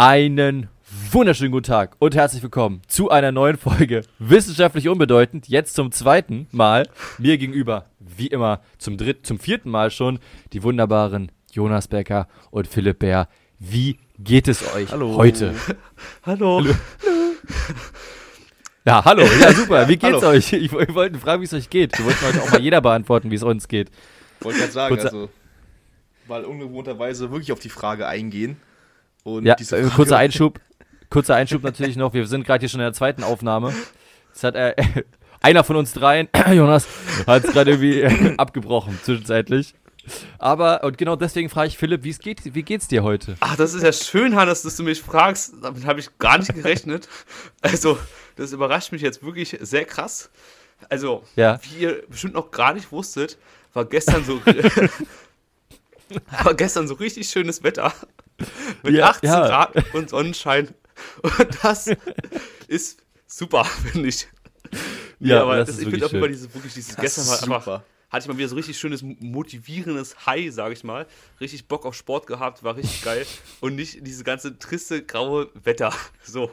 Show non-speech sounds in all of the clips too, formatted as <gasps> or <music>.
Einen wunderschönen guten Tag und herzlich willkommen zu einer neuen Folge Wissenschaftlich Unbedeutend. Jetzt zum zweiten Mal. Mir gegenüber, wie immer, zum dritten, zum vierten Mal schon, die wunderbaren Jonas Becker und Philipp Bär. Wie geht es euch Hallo. heute? <laughs> Hallo. Hallo. Ja, hallo. Ja, <laughs> super. Wie geht's Hallo. euch? Ich, ich wollte fragen, wie es euch geht. Wir wollten heute auch mal jeder beantworten, wie es uns geht. Wollte gerade sagen, Kurzer- also mal ungewohnterweise wirklich auf die Frage eingehen. Und Ja, diese äh, Frage- kurzer <laughs> Einschub. Kurzer Einschub natürlich noch. Wir sind gerade hier schon in der zweiten Aufnahme. Das hat äh, <laughs> einer von uns dreien, <clears throat> Jonas, hat es gerade irgendwie äh, <laughs> abgebrochen zwischenzeitlich. Aber und genau deswegen frage ich Philipp, wie es geht, wie geht's dir heute? Ach, das ist ja schön, Hannes, dass du mich fragst. Damit habe ich gar nicht gerechnet. Also, das überrascht mich jetzt wirklich sehr krass. Also, Ja. wie ihr bestimmt noch gar nicht wusstet, war gestern so war gestern so richtig schönes Wetter <laughs> mit Ja, 18 ja. Grad und Sonnenschein. Und das <laughs> ist super, finde ich. Ja, aber das das, ist ich wirklich finde auch schön. immer dieses wirklich dieses Das gestern war einfach super. hatte ich mal wieder so richtig schönes motivierendes High, sage ich mal. Richtig Bock auf Sport gehabt, war richtig geil und nicht dieses ganze triste graue Wetter. <laughs> So.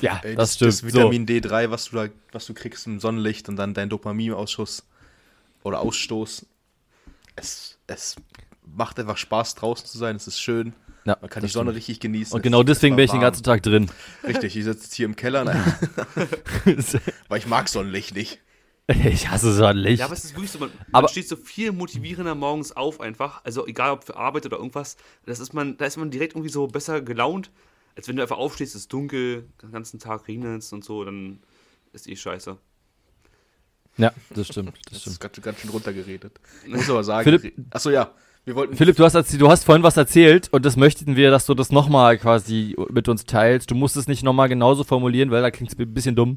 Ja, Ey, das stimmt. Das Vitamin D3, was du da, was du kriegst im Sonnenlicht und dann dein Dopaminausschuss oder Ausstoß. Es, es macht einfach Spaß draußen zu sein. Es ist schön. So. Ja, Man kann die Sonne stimmt. richtig genießen. Und genau deswegen bin ich den ganzen Tag drin. Richtig, ich sitze jetzt hier im Keller, nein, <laughs> weil ich mag Sonnenlicht nicht. <laughs> ich hasse Sonnenlicht. Ja, aber es ist wirklich so, man, Aber- man steht so viel motivierender morgens auf einfach. Also egal ob für Arbeit oder irgendwas, das ist man, da ist man direkt irgendwie so besser gelaunt, als wenn du einfach aufstehst, es ist dunkel, den ganzen Tag regnet es und so, dann ist eh scheiße. ja, das stimmt. Das Das stimmt. ist ganz, ganz schön runtergeredet. Ich muss <laughs> aber sagen, Philipp- achso ja, wir wollten Philipp, du hast, du hast vorhin was erzählt und das möchten wir, dass du das nochmal quasi mit uns teilst. Du musst es nicht nochmal genauso formulieren, weil da klingt es ein bisschen dumm.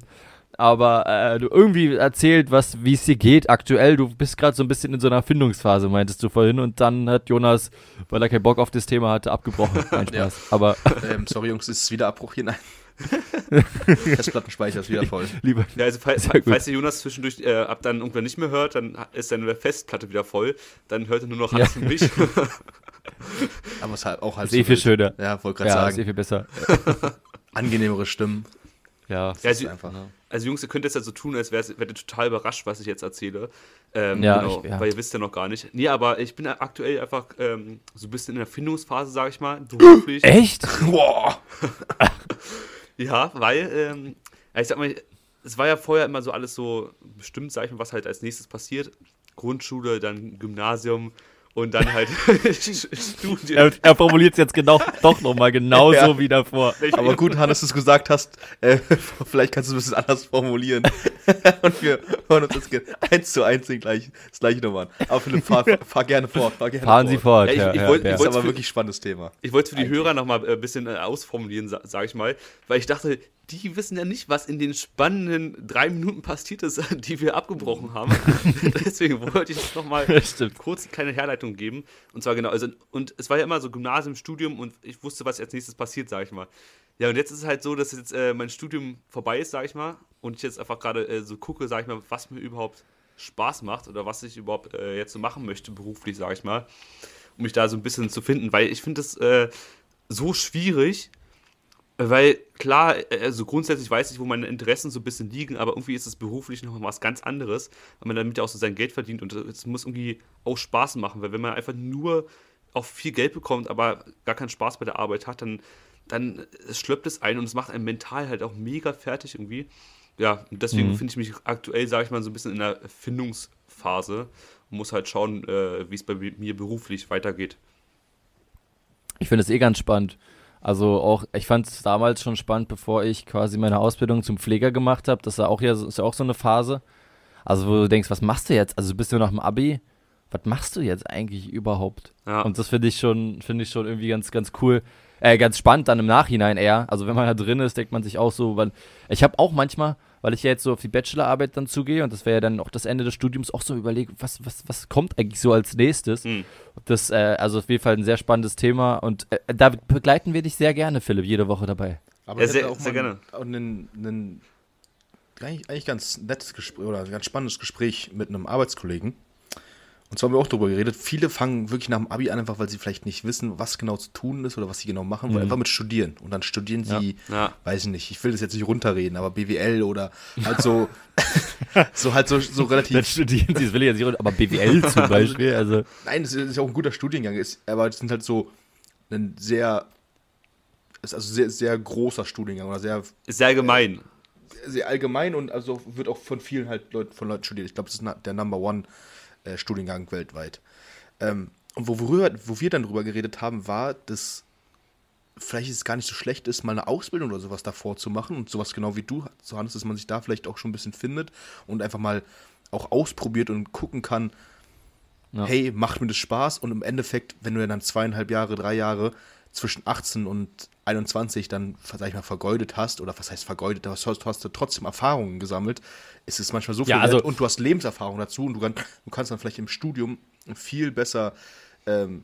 Aber äh, du irgendwie erzählt, was, wie es dir geht aktuell. Du bist gerade so ein bisschen in so einer Findungsphase, meintest du vorhin. Und dann hat Jonas, weil er keinen Bock auf das Thema hatte, abgebrochen. Nein, <laughs> Ja. Spaß. Aber Ähm, sorry Jungs, ist wieder Abbruch hier? Nein. <laughs> Festplattenspeicher ist wieder voll. lieber. Ja, also falls, Sehr falls der Jonas zwischendurch äh, ab dann irgendwann nicht mehr hört, dann ist seine Festplatte wieder voll. Dann hört er nur noch Ja. Hans und mich. <laughs> Aber es ist halt auch halt Ist eh viel wild. schöner. Ja, wollte gerade Ja, ist eh sagen. viel besser. <laughs> Angenehmere Stimmen. Ja. Ja, Das also, ist einfach. also Jungs, ihr könnt das ja so tun, als wärt wärt ihr total überrascht, was ich jetzt erzähle. Ähm, Ja, genau, ich- ja. weil ihr wisst ja noch gar nicht. Nee, aber ich bin aktuell einfach ähm, so ein bisschen in der Findungsphase, sage ich mal, <gasps> beruflich. Echt? Boah. Ja, weil, ähm, ich sag mal, es war ja vorher immer so alles so bestimmt, sag ich mal, was halt als nächstes passiert. Grundschule, dann Gymnasium und dann halt <laughs> Studien. Er, er formuliert es jetzt genau, doch nochmal genauso Ja. wie davor. Aber gut, Hannes, dass du es gesagt hast. Äh, <laughs> vielleicht kannst du es ein bisschen anders formulieren. <laughs> Und wir hören uns das eins zu eins den gleich, das gleiche nochmal an. Aber Philipp, fahr, fahr gerne fort. Fahr gerne Fahren Sie fort. Ja, ich- ja, ich wollt- ja. Das ist aber für- wirklich ein spannendes Thema. Ich wollte es für die Eigentlich. Hörer nochmal ein bisschen äh, ausformulieren, sa sage ich mal, weil ich dachte, die wissen ja nicht, was in den spannenden drei Minuten passiert ist, <laughs> die wir abgebrochen haben. <laughs> Deswegen wollte ich nochmal Das stimmt. kurz eine kleine Herleitung geben. Und zwar genau, also, und es war ja immer so Gymnasium, Studium und ich wusste, was als nächstes passiert, sage ich mal. Ja, und jetzt ist es halt so, dass jetzt äh, mein Studium vorbei ist, sage ich mal, und ich jetzt einfach gerade äh, so gucke, sage ich mal, was mir überhaupt Spaß macht oder was ich überhaupt äh, jetzt so machen möchte, beruflich, sage ich mal, um mich da so ein bisschen zu finden, weil ich finde das äh, so schwierig, weil klar, äh, also grundsätzlich weiß ich, wo meine Interessen so ein bisschen liegen, aber irgendwie ist es beruflich noch mal was ganz anderes, weil man damit ja auch so sein Geld verdient und es muss irgendwie auch Spaß machen, weil wenn man einfach nur auch viel Geld bekommt, aber gar keinen Spaß bei der Arbeit hat, dann, dann es schlöppt es ein und es macht einen mental halt auch mega fertig irgendwie. Ja, und deswegen Mhm. finde ich mich aktuell, sage ich mal, so ein bisschen in der Findungsphase und muss halt schauen, äh, wie es bei mir beruflich weitergeht. Ich finde es eh ganz spannend. Also auch, ich fand es damals schon spannend, bevor ich quasi meine Ausbildung zum Pfleger gemacht habe. Das ist ja auch, ja, ist ja auch so eine Phase. Also wo du denkst, was machst du jetzt? Also bist du nach dem Abi? Was machst du jetzt eigentlich überhaupt? Ja. Und das finde ich schon, finde ich schon irgendwie ganz, ganz cool. Äh, ganz spannend dann im Nachhinein eher. Also wenn man da drin ist, denkt man sich auch so, weil ich habe auch manchmal, weil ich ja jetzt so auf die Bachelorarbeit dann zugehe und das wäre ja dann auch das Ende des Studiums auch so überlegt, was, was, was kommt eigentlich so als nächstes? Hm. Das, äh, also auf jeden Fall ein sehr spannendes Thema und äh, da begleiten wir dich sehr gerne, Philipp, jede Woche dabei. Aber Ja, ich sehr- auch sehr mal gerne. Auch einen, einen eigentlich, eigentlich ganz nettes Gespräch oder ein ganz spannendes Gespräch mit einem Arbeitskollegen. Und zwar haben wir auch darüber geredet, viele fangen wirklich nach dem Abi an, einfach weil sie vielleicht nicht wissen, was genau zu tun ist oder was sie genau machen wollen, einfach mit studieren. Und dann studieren sie, Ja. weiß ich nicht, ich will das jetzt nicht runterreden, aber BWL oder halt so, <laughs> so halt so, so Dann relativ. studieren sie, das will ich jetzt nicht, aber BWL <laughs> zum Beispiel, also. Nein, das ist ja auch ein guter Studiengang, ist, aber es sind halt so ein sehr, ist also sehr, sehr großer Studiengang oder sehr Ist sehr allgemein. sehr allgemein und also wird auch von vielen halt Leuten, von Leuten studiert. Ich glaube, das ist der Number One äh, Studiengang weltweit. Ähm, und wo, worüber, wo wir dann drüber geredet haben, war, dass vielleicht es gar nicht so schlecht ist, mal eine Ausbildung oder sowas davor zu machen und sowas genau wie du, so Hannes, dass man sich da vielleicht auch schon ein bisschen findet und einfach mal auch ausprobiert und gucken kann, Ja. hey, macht mir das Spaß? Und im Endeffekt, wenn du dann zweieinhalb Jahre, drei Jahre zwischen 18 und 21 dann, sag ich mal, vergeudet hast, oder was heißt vergeudet, aber du hast, du hast trotzdem Erfahrungen gesammelt, ist es manchmal so viel Ja, also- und du hast Lebenserfahrung dazu und du, kann, du kannst dann vielleicht im Studium viel besser, ähm,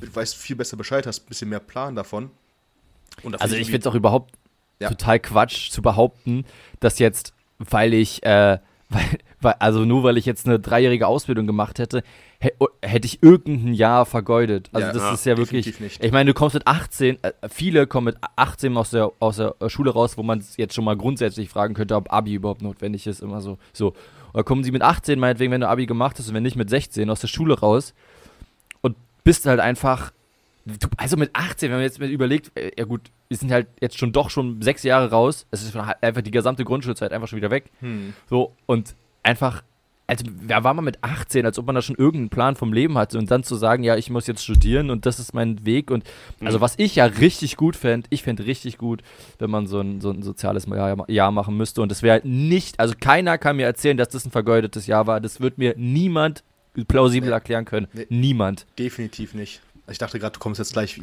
du weißt viel besser Bescheid, hast ein bisschen mehr Plan davon. Also ich finde es auch überhaupt Ja. total Quatsch zu behaupten, dass jetzt, weil ich, äh, weil, weil, also nur weil ich jetzt eine dreijährige Ausbildung gemacht hätte, hä- oh, hätte ich irgendein Jahr vergeudet. Also Ja, das ja, ist ja wirklich, ich meine, du kommst mit 18, äh, viele kommen mit 18 aus der, aus der äh, Schule raus, wo man jetzt schon mal grundsätzlich fragen könnte, ob Abi überhaupt notwendig ist, immer so. so. Oder kommen sie mit 18, meinetwegen, wenn du Abi gemacht hast und wenn nicht mit 16 aus der Schule raus und bist halt einfach also mit 18, wenn man jetzt mal überlegt, äh, ja gut, wir sind halt jetzt schon doch schon sechs Jahre raus, es ist einfach die gesamte Grundschulzeit einfach schon wieder weg. Hm. So, und einfach, also da war man mit 18, als ob man da schon irgendeinen Plan vom Leben hatte und dann zu sagen, ja, ich muss jetzt studieren und das ist mein Weg und also was ich ja richtig gut fände, ich fände richtig gut, wenn man so ein, so ein soziales Jahr, Jahr machen müsste und das wäre halt nicht, also keiner kann mir erzählen, dass das ein vergeudetes Jahr war, das wird mir niemand plausibel Nee. erklären können. Nee. Niemand. Definitiv nicht. Ich dachte gerade, du kommst jetzt gleich,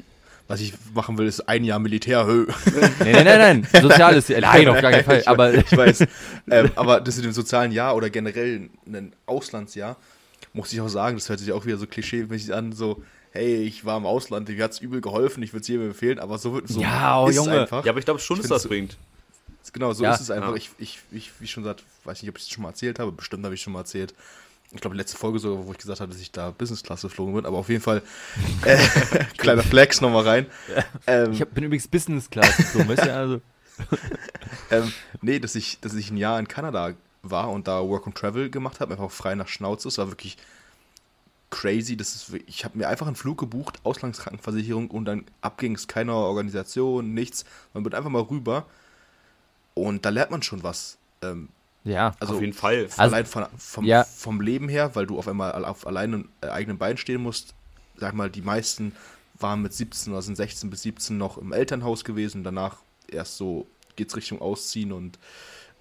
was ich machen will, ist ein Jahr Militär. Hö. Nee, nein, nein, <laughs> nein. Soziales. Nein, auf gar keinen Fall. ich, Aber ich weiß. ähm, aber das in dem sozialen Jahr oder generell ein Auslandsjahr, muss ich auch sagen, das hört sich auch wieder so klischeemäßig an, so, hey, ich war im Ausland, mir hat es übel geholfen, ich würde es jedem empfehlen, aber so, wird- so Ja, oh, ist es einfach. Ja, aber ich glaube schon, dass das bringt. Genau, so Ja. ist es einfach. Ja. Ich, ich, ich, wie schon gesagt, weiß nicht, ob ich es schon mal erzählt habe, bestimmt habe ich schon mal erzählt. Ich glaube, letzte Folge sogar, wo ich gesagt habe, dass ich da Business Class geflogen bin, aber auf jeden Fall <laughs> äh, kleiner Flex nochmal rein. Ähm, ich hab, bin übrigens Business Class geflogen, weißt du? Also, <laughs> Ähm, nee, dass ich, dass ich ein Jahr in Kanada war und da Work and Travel gemacht habe, einfach frei nach Schnauze. Es war wirklich crazy. Das ist, ich habe mir einfach einen Flug gebucht, Auslandskrankenversicherung und dann abging es keiner Organisation, nichts. Man wird einfach mal rüber und da lernt man schon was. Ähm, ja. also Auf jeden Fall. Also- allein von, vom, ja. vom Leben her, weil du auf einmal al- auf alleinen äh, eigenen Beinen stehen musst. Sag mal, die meisten waren mit 17 oder sind 16 bis 17 noch im Elternhaus gewesen. Danach erst so geht's Richtung Ausziehen und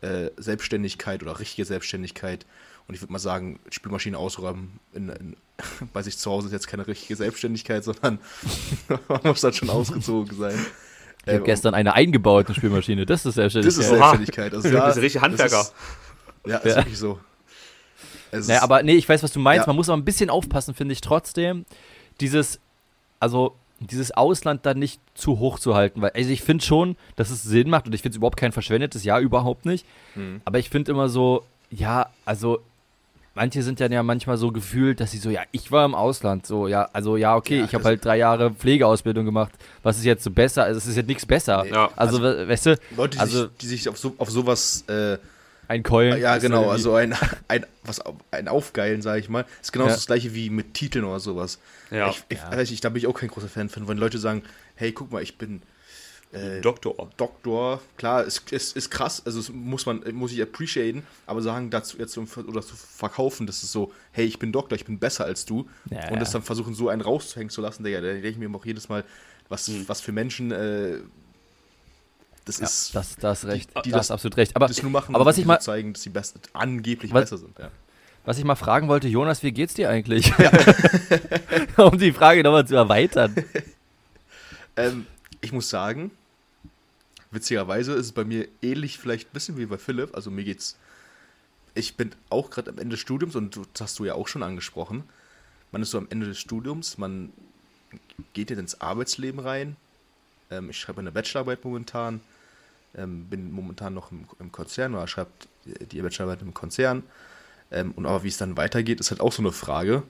äh, Selbstständigkeit oder richtige Selbstständigkeit. Und ich würde mal sagen, Spülmaschine ausräumen in, in, <laughs> bei sich zu Hause ist jetzt keine richtige Selbstständigkeit, sondern <laughs> man muss dann schon ausgezogen sein. Ich habe gestern eine eingebaute Spülmaschine. Das ist das selbstständig. ist. Selbstständigkeit. Also, ja, bist ein richtiger das <laughs> Handwerker. Ist, ja, ist Ja. wirklich so. Es Naja, ist- aber nee, ich weiß, was du meinst. Ja. Man muss aber ein bisschen aufpassen, finde ich trotzdem, dieses, also dieses Ausland dann nicht zu hoch zu halten. Weil, also ich finde schon, dass es Sinn macht und ich finde es überhaupt kein verschwendetes Jahr, überhaupt nicht. Hm. Aber ich finde immer so, ja, also manche sind dann ja manchmal so gefühlt, dass sie so, ja, ich war im Ausland, so, ja, also ja, okay, Ja, ich habe das- halt drei Jahre Pflegeausbildung gemacht. Was ist jetzt so besser? Also es ist jetzt nichts besser. Nee. Ja. Also, we- weißt du, Leute, die, Also- sich, die sich auf, so, auf sowas, äh, ein Keulen. ja genau, also ein, <laughs> ein, was, ein Aufgeilen, sage ich mal, ist genauso Ja. das gleiche wie mit Titeln oder sowas. Ja. Ich, ich, Ja. weiß nicht, da bin ich auch kein großer Fan von, wenn Leute sagen, hey, guck mal, ich bin äh, Doktor. Doktor, klar, ist, ist, ist krass, also das muss man, muss ich appreciaten, aber sagen dazu jetzt zum, oder zu verkaufen, das ist so, hey, ich bin Doktor, ich bin besser als du Ja, und das ja. dann versuchen, so einen rauszuhängen zu lassen, Digga, da denke ich mir auch jedes Mal, was, Mhm. was für Menschen, äh, das ja, ist, das, das recht. die du das- hast absolut recht. Aber, das nur machen, aber was um ich mal, zeigen, dass sie best, angeblich Was- besser sind. Ja. Was ich mal fragen wollte, Jonas, wie geht's dir eigentlich? <laughs> um die Frage nochmal zu erweitern. <laughs> Ähm, ich muss sagen, witzigerweise ist es bei mir ähnlich vielleicht ein bisschen wie bei Philipp. Also mir geht's. Ich bin auch gerade am Ende des Studiums und das hast du ja auch schon angesprochen. Man ist so am Ende des Studiums, man geht jetzt ins Arbeitsleben rein. Ähm, ich schreibe eine Bachelorarbeit momentan, ähm, bin momentan noch im, Konzern oder schreibe die Bachelorarbeit im Konzern. Ähm, und aber wie es dann weitergeht, ist halt auch so eine Frage.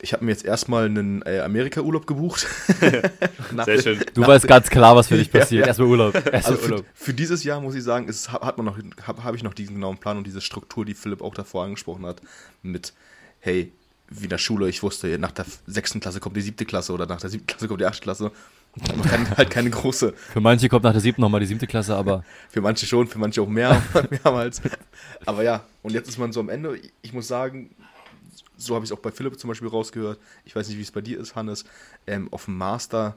Ich habe mir jetzt erstmal einen äh, Amerika-Urlaub gebucht. <laughs> Sehr schön. Du weißt ganz klar, was für dich <laughs> Ja, passiert. ja. Erstmal Urlaub. Erstmal Also für, Urlaub. für dieses Jahr muss ich sagen, ist, hat man noch, habe hab ich noch diesen genauen Plan und diese Struktur, die Philipp auch davor angesprochen hat, mit, hey, wie in der Schule, ich wusste, nach der sechsten Klasse kommt die siebte Klasse oder nach der siebten Klasse kommt die achte Klasse. Man kann <laughs> halt keine große, Für manche kommt nach der siebten nochmal die siebte Klasse, aber für manche schon, für manche auch mehr, mehrmals. Aber ja, und jetzt ist man so am Ende. Ich muss sagen, so habe ich es auch bei Philipp zum Beispiel rausgehört. Ich weiß nicht, wie es bei dir ist, Hannes. Ähm, auf dem Master,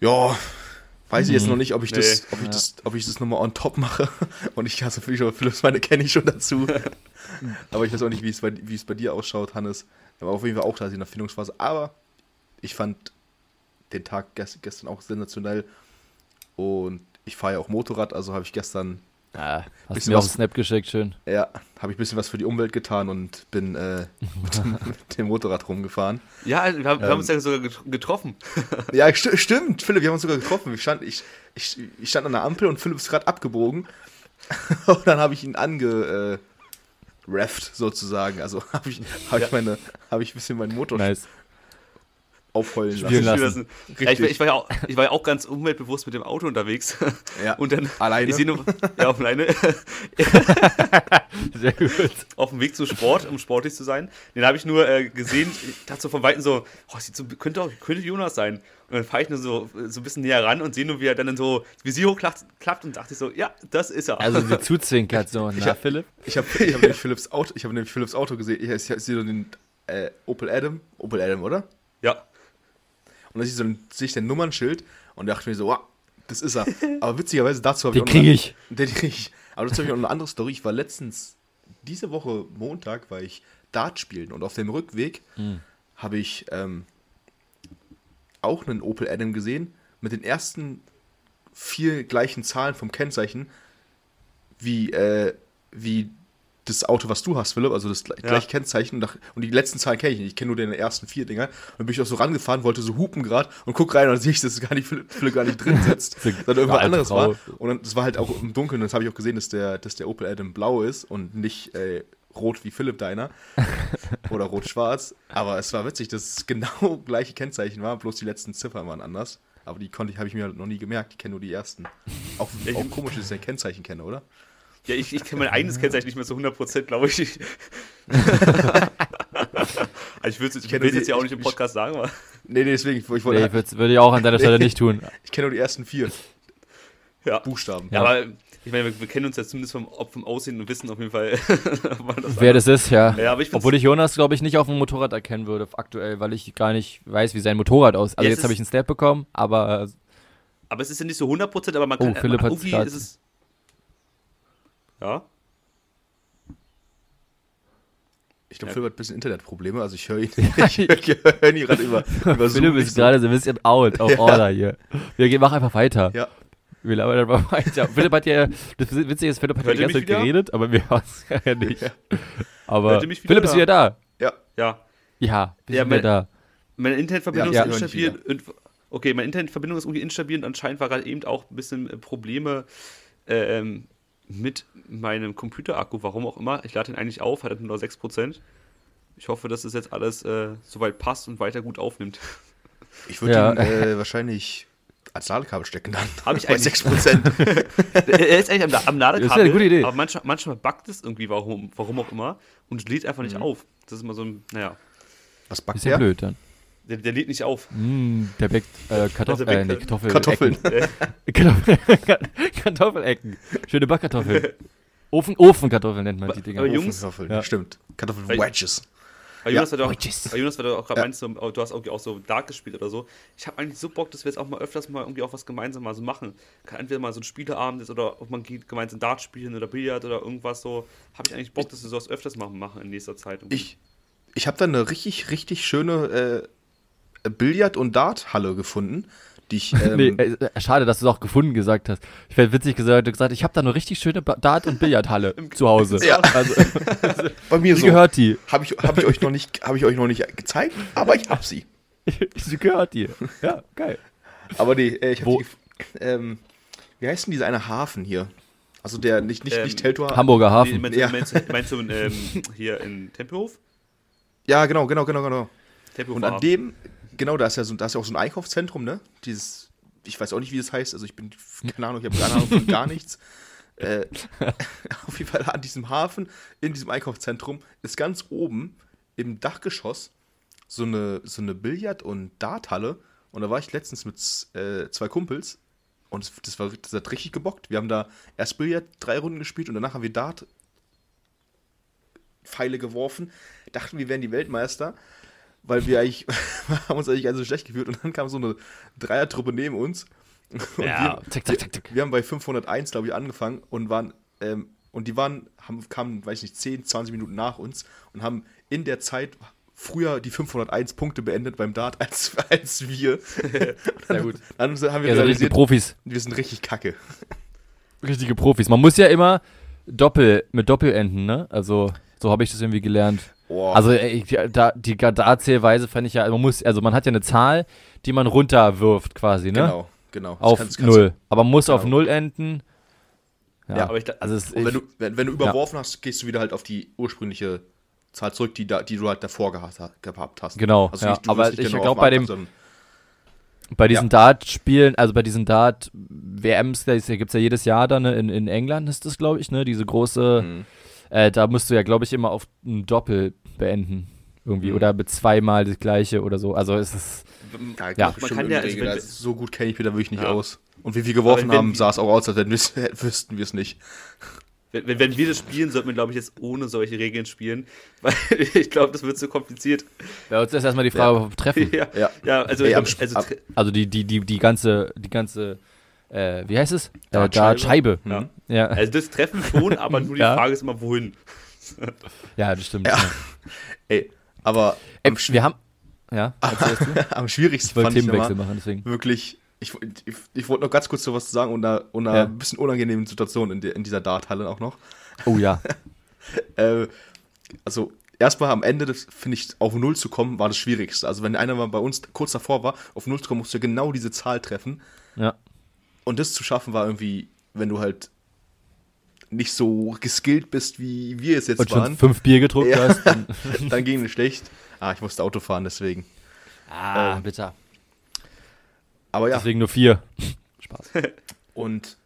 ja, weiß ich jetzt noch nicht, ob ich das, Nee. ob ich Ja. das, ob ich das nochmal on top mache. <laughs> Und ich hasse aber Philipps meine kenne ich schon dazu. <laughs> aber ich weiß auch nicht, wie es bei, wie es bei dir ausschaut, Hannes. Aber auf jeden Fall auch da in der Findungsphase. Aber ich fand den Tag gest gestern auch sensationell. Und ich fahre ja auch Motorrad, also habe ich gestern, ah, hast du Bisschen mir auch was- einen Snap geschickt, schön. ja, habe ich ein bisschen was für die Umwelt getan und bin äh, <laughs> mit, dem, mit dem Motorrad rumgefahren. Ja, wir haben, wir haben Ähm. uns ja sogar get- getroffen. <laughs> Ja, st stimmt, Philipp, wir haben uns sogar getroffen. Ich stand, ich, ich, ich stand an der Ampel und Philipp ist gerade abgebogen. <laughs> und dann habe ich ihn ange äh, reffed, sozusagen. Also habe ich, hab ich meine, habe ich ein bisschen meinen Motor Nice. Aufheulen Spielen lassen. lassen. Ja, ich, war- ich, war ja auch, ich war ja auch ganz umweltbewusst mit dem Auto unterwegs. Ja. Und dann, Alleine? ich sehe nur, ja, auf alleine, <laughs> Sehr gut. auf dem Weg zum Sport, um sportlich zu sein. Den habe ich nur äh, gesehen, ich dachte so von Weitem so, oh, sieht so könnte, auch, könnte Jonas sein. Und dann fahre ich nur so, so ein bisschen näher ran und sehe nur, wie er dann so das Visier hochklappt klappt und dachte ich so, ja, das ist er. Also die <laughs> zuzwinkert so. Na, hab- Philipp? Ich habe ich hab nämlich Philipps Auto, ich habe nämlich Philipps Auto gesehen. Ich, ich, sehe so den äh, Opel Adam, Opel Adam, oder? ja. Und dann sehe ich, so ein, sehe ich den Nummernschild und dachte mir so, wow, das ist er. <laughs> Aber witzigerweise dazu habe ich Den kriege noch- ich. <laughs> Den kriege ich. Aber dazu habe ich auch noch eine andere Story. Ich war letztens, diese Woche Montag, war ich Dart spielen und auf dem Rückweg Hm. habe ich ähm, auch einen Opel Adam gesehen mit den ersten vier gleichen Zahlen vom Kennzeichen wie, äh, wie das Auto, was du hast, Philipp, also das gle- Ja. gleiche Kennzeichen. Und, nach, und die letzten Zahlen kenne ich nicht. Ich kenne nur den ersten vier Dinger. Und dann bin ich auch so rangefahren, wollte so hupen gerade und guck rein und dann sehe ich, dass es gar nicht Philipp, Philipp gar nicht drin <laughs> sitzt, So sondern irgendwas anderes Frau. war. Und dann, das war halt auch im Dunkeln. Und das habe ich auch gesehen, dass der, dass der Opel Adam blau ist und nicht äh, rot wie Philipp deiner. <laughs> Oder rot-schwarz. Aber es war witzig, dass es genau <laughs> gleiche Kennzeichen war, bloß die letzten Ziffern waren anders. Aber die konnte ich, habe ich mir halt noch nie gemerkt. Ich kenne nur die ersten. Auch, auch ich- komisch, dass ich ein Kennzeichen kenne, oder? Ja, ich, ich kenne mein eigenes Kennzeichen nicht mehr zu 100%, glaube ich. also <laughs> ich will es jetzt, ich ja auch nicht im ich- Podcast sagen, aber Nee, nee, deswegen, ich, ich Nee, wollte. ich würde ich auch an deiner Stelle nicht tun. <laughs> ich kenne nur die ersten vier <laughs> ja. Buchstaben. Ja, aber ich meine, wir, wir kennen uns ja zumindest vom, ob vom Aussehen und wissen auf jeden Fall, das Wer das ist, ja. Ja, aber ich Obwohl ich Jonas, glaube ich, nicht auf dem Motorrad erkennen würde, aktuell, weil ich gar nicht weiß, wie sein Motorrad aussieht. Also Ja, jetzt habe ich einen Snap bekommen, aber äh, Aber es ist ja nicht so 100%, aber man Oh, kann Philipp irgendwie grad- ist es. Ja? Ich glaube, Ja. Philipp hat ein bisschen Internetprobleme, also ich höre ihn, <laughs> ich höre hör ihn gerade über, über Zoom Philipp ist gerade so ein bisschen out of <laughs> Ja. order hier. Wir gehen, mach einfach weiter. Ja, Wir labern einfach weiter. <laughs> Philipp hat ja, das Witzige ist, Philipp hat ja Hört die ganze Zeit wieder? geredet, aber wir hören es ja nicht. Ja. Aber Philipp ist wieder da. ja. Ja. Ja, wir Ja, sind wieder mein- da. Meine Internetverbindung Ja, ist ja. instabil. Und, okay, meine Internetverbindung ist irgendwie instabil und anscheinend war gerade eben auch ein bisschen äh, Probleme ähm, mit meinem Computerakku, warum auch immer. Ich lade ihn eigentlich auf, hat er nur noch 6%. Ich hoffe, dass das jetzt alles äh, soweit passt und weiter gut aufnimmt. <laughs> Ich würde Ja. ihn äh, wahrscheinlich als Ladekabel stecken dann. Hab ich <laughs> Bei eigentlich. 6%. <laughs> er ist eigentlich am, am Ladekabel. Das ist ja eine gute Idee. Aber manchmal, manchmal buggt es irgendwie, warum, warum auch immer. Und es lädt einfach Mhm. nicht auf. Das ist immer so ein, naja, Was backt Ist ja blöd dann. Der, der lädt nicht auf. Mm, der bäckt äh, Kartoffeln. Also Äh, nee, Kartoffel Kartoffeln. <laughs> Kartoffeln. <laughs> Kartoffelecken. Schöne Backkartoffeln. Ofen, Ofenkartoffeln nennt man die Dinger. Aber Jungs- Ofenkartoffeln, Ja. stimmt. Kartoffeln Weil- Wedges. Weil Jonas, Ja. du Jonas, weil du auch gerade Ja. meinst, so, oh, du hast irgendwie auch so Dark gespielt oder so. Ich habe eigentlich so Bock, dass wir jetzt auch mal öfters mal irgendwie auch was gemeinsam mal so machen. Kann entweder mal so ein Spieleabend ist oder ob man geht gemeinsam Dart spielen oder Billard oder irgendwas so. Habe ich eigentlich Bock, dass wir sowas öfters machen, machen in nächster Zeit. irgendwie. Ich, ich habe da eine richtig, richtig schöne äh, Billard- und Darthalle gefunden, die ich. <laughs> Ähm, Nee, äh, schade, dass du es auch gefunden gesagt hast. Ich wäre witzig gesagt, du gesagt, ich habe da eine richtig schöne Dart- und Billardhalle <laughs> zu Hause. Ja. Also, <laughs> bei mir sie so. gehört die. Habe ich, hab ich, euch noch nicht- hab ich euch noch nicht gezeigt, aber ich hab sie. sie gehört dir. Ja, geil. Aber nee, äh, ich hab Wo- die, ähm, Wie heißt denn dieser eine Hafen hier? Also der, nicht, nicht, Ähm, nicht Teltow. Hamburger Nee, Hafen. meinst, du- Ja. meinst, du- meinst du ähm, hier in Tempelhof? Ja, genau, genau, genau, genau. Tempelhof Und an dem, genau, da ist ja so, da ist ja auch so ein Einkaufszentrum, ne? Dieses, ich weiß auch nicht, wie das heißt, also ich bin, keine Ahnung, ich habe keine Ahnung von gar nichts. Äh, <laughs> auf jeden Fall an diesem Hafen, in diesem Einkaufszentrum, ist ganz oben im Dachgeschoss so eine, so eine Billard- und Darthalle. Und da war ich letztens mit äh, zwei Kumpels und das, war, das hat richtig gebockt. Wir haben da erst Billard drei Runden gespielt und danach haben wir Dart Pfeile geworfen, dachten, wir wären die Weltmeister, weil wir eigentlich, <laughs> haben uns eigentlich ganz so schlecht gefühlt und dann kam so eine Dreiertruppe neben uns. Und Ja, wir, zack, zack, zack, zack. wir haben bei 501, glaube ich, angefangen und waren, ähm, und die waren, haben, kamen, weiß ich nicht, 10, 20 Minuten nach uns und haben in der Zeit früher die 501 Punkte beendet beim Dart als, <laughs> als wir. <laughs> Sehr gut. Dann haben wir Ja, realisiert, Profis. wir sind richtig kacke. Richtige Profis. Man muss ja immer Doppel, mit Doppelenden, ne? Also, so habe ich das irgendwie gelernt. Boah. Also, ey, die, da, die Dartzählweise fand ich ja, man muss, also man hat ja eine Zahl, die man runterwirft quasi, ne? genau, genau. Auf kannst- kannst- null. Aber man muss auf Genau. null enden. Ja, Ja, aber ich, also es, wenn ich, du, wenn, wenn du überworfen hast, gehst du wieder halt auf die ursprüngliche Zahl zurück, die, da, die du halt davor gehabt, hast. Genau, Also ja. nicht, du Aber ich genau glaub, auf bei dem- Anfang, bei diesen Dart-Spielen, also bei diesen Dart-WMs, da gibt es ja jedes Jahr dann, ne, in, in England ist das, glaube ich, ne? Diese große, Mhm. Äh, da musst du ja, glaube ich, immer auf ein Doppel beenden. Irgendwie. Mhm. Oder mit zweimal das gleiche oder so. Also es ist. Ja, Ja. ja Man kann ja, also wenn- Also so gut kenne ich mich da wirklich nicht Ja. aus. Und wie wir geworfen wenn haben, sah es auch aus, als <laughs> wüssten wir es nicht. wenn, wenn- wenn wir das spielen, sollten wir, glaube ich, jetzt ohne solche Regeln spielen. <laughs> Weil ich glaube, das wird zu kompliziert. Bei uns ist erstmal die Frage, wir treffen. <laughs> ja, Ja. ja, also, Ey, glaub, also Also die, die, die, die ganze, die ganze, äh, wie heißt es? Äh, Dartscheibe. Dartscheibe. Mhm. Ja. also das Treffen schon, <laughs> aber nur die Ja. Frage ist immer, wohin. <laughs> ja, das stimmt. Ja. Ja. Ey, aber Ey, wir haben. Ja, <laughs> am Ich schwierigsten wollte fand ich Themenwechsel immer machen, deswegen. wirklich, ich, ich, ich wollte noch ganz kurz so was sagen und einer, und einer Ja. bisschen unangenehmen Situation in, der, in dieser Darthalle auch noch. Oh ja. Äh, also erstmal am Ende, das finde ich, auf Null zu kommen, war das Schwierigste. Also wenn einer mal bei uns kurz davor war, auf Null zu kommen, musst du genau diese Zahl treffen. Ja. Und das zu schaffen war irgendwie, wenn du halt nicht so geskillt bist, wie wir es jetzt Und schon waren, fünf Bier gedruckt Ja. hast. dann- <laughs> dann ging es schlecht. Ah, ich musste Auto fahren, deswegen. Ah, Ähm, bitter. Aber ja, Deswegen nur vier. Spaß. <laughs> und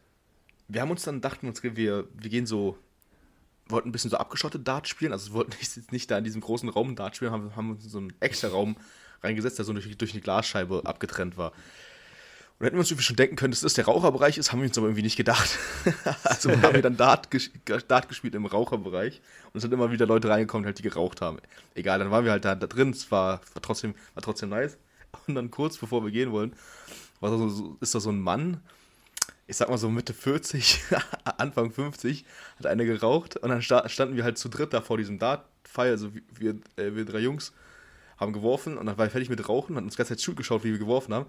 wir haben uns dann, dachten uns, wir, wir gehen so, wollten ein bisschen so abgeschottet Dart spielen, also wir wollten <laughs> nicht, nicht da in diesem großen Raum Dart spielen, haben, haben uns in so einen extra Raum reingesetzt, der so durch, durch eine Glasscheibe abgetrennt war. Und hätten wir uns irgendwie schon denken können, dass das der Raucherbereich ist, haben wir uns aber irgendwie nicht gedacht. <laughs> also haben wir dann Dart, ges Dart gespielt im Raucherbereich und es sind immer wieder Leute reingekommen, halt, die geraucht haben. Egal, dann waren wir halt da, da drin, es war, war, trotzdem, war trotzdem nice. Und dann kurz bevor wir gehen wollen, so, ist da so ein Mann, ich sag mal so Mitte 40, <laughs> Anfang 50, hat einer geraucht und dann sta standen wir halt zu dritt da vor diesem Dart-Pfeil, also wir, äh, wir drei Jungs haben geworfen und dann war er fertig mit Rauchen, hat uns die ganze Zeit zugeschaut, wie wir geworfen haben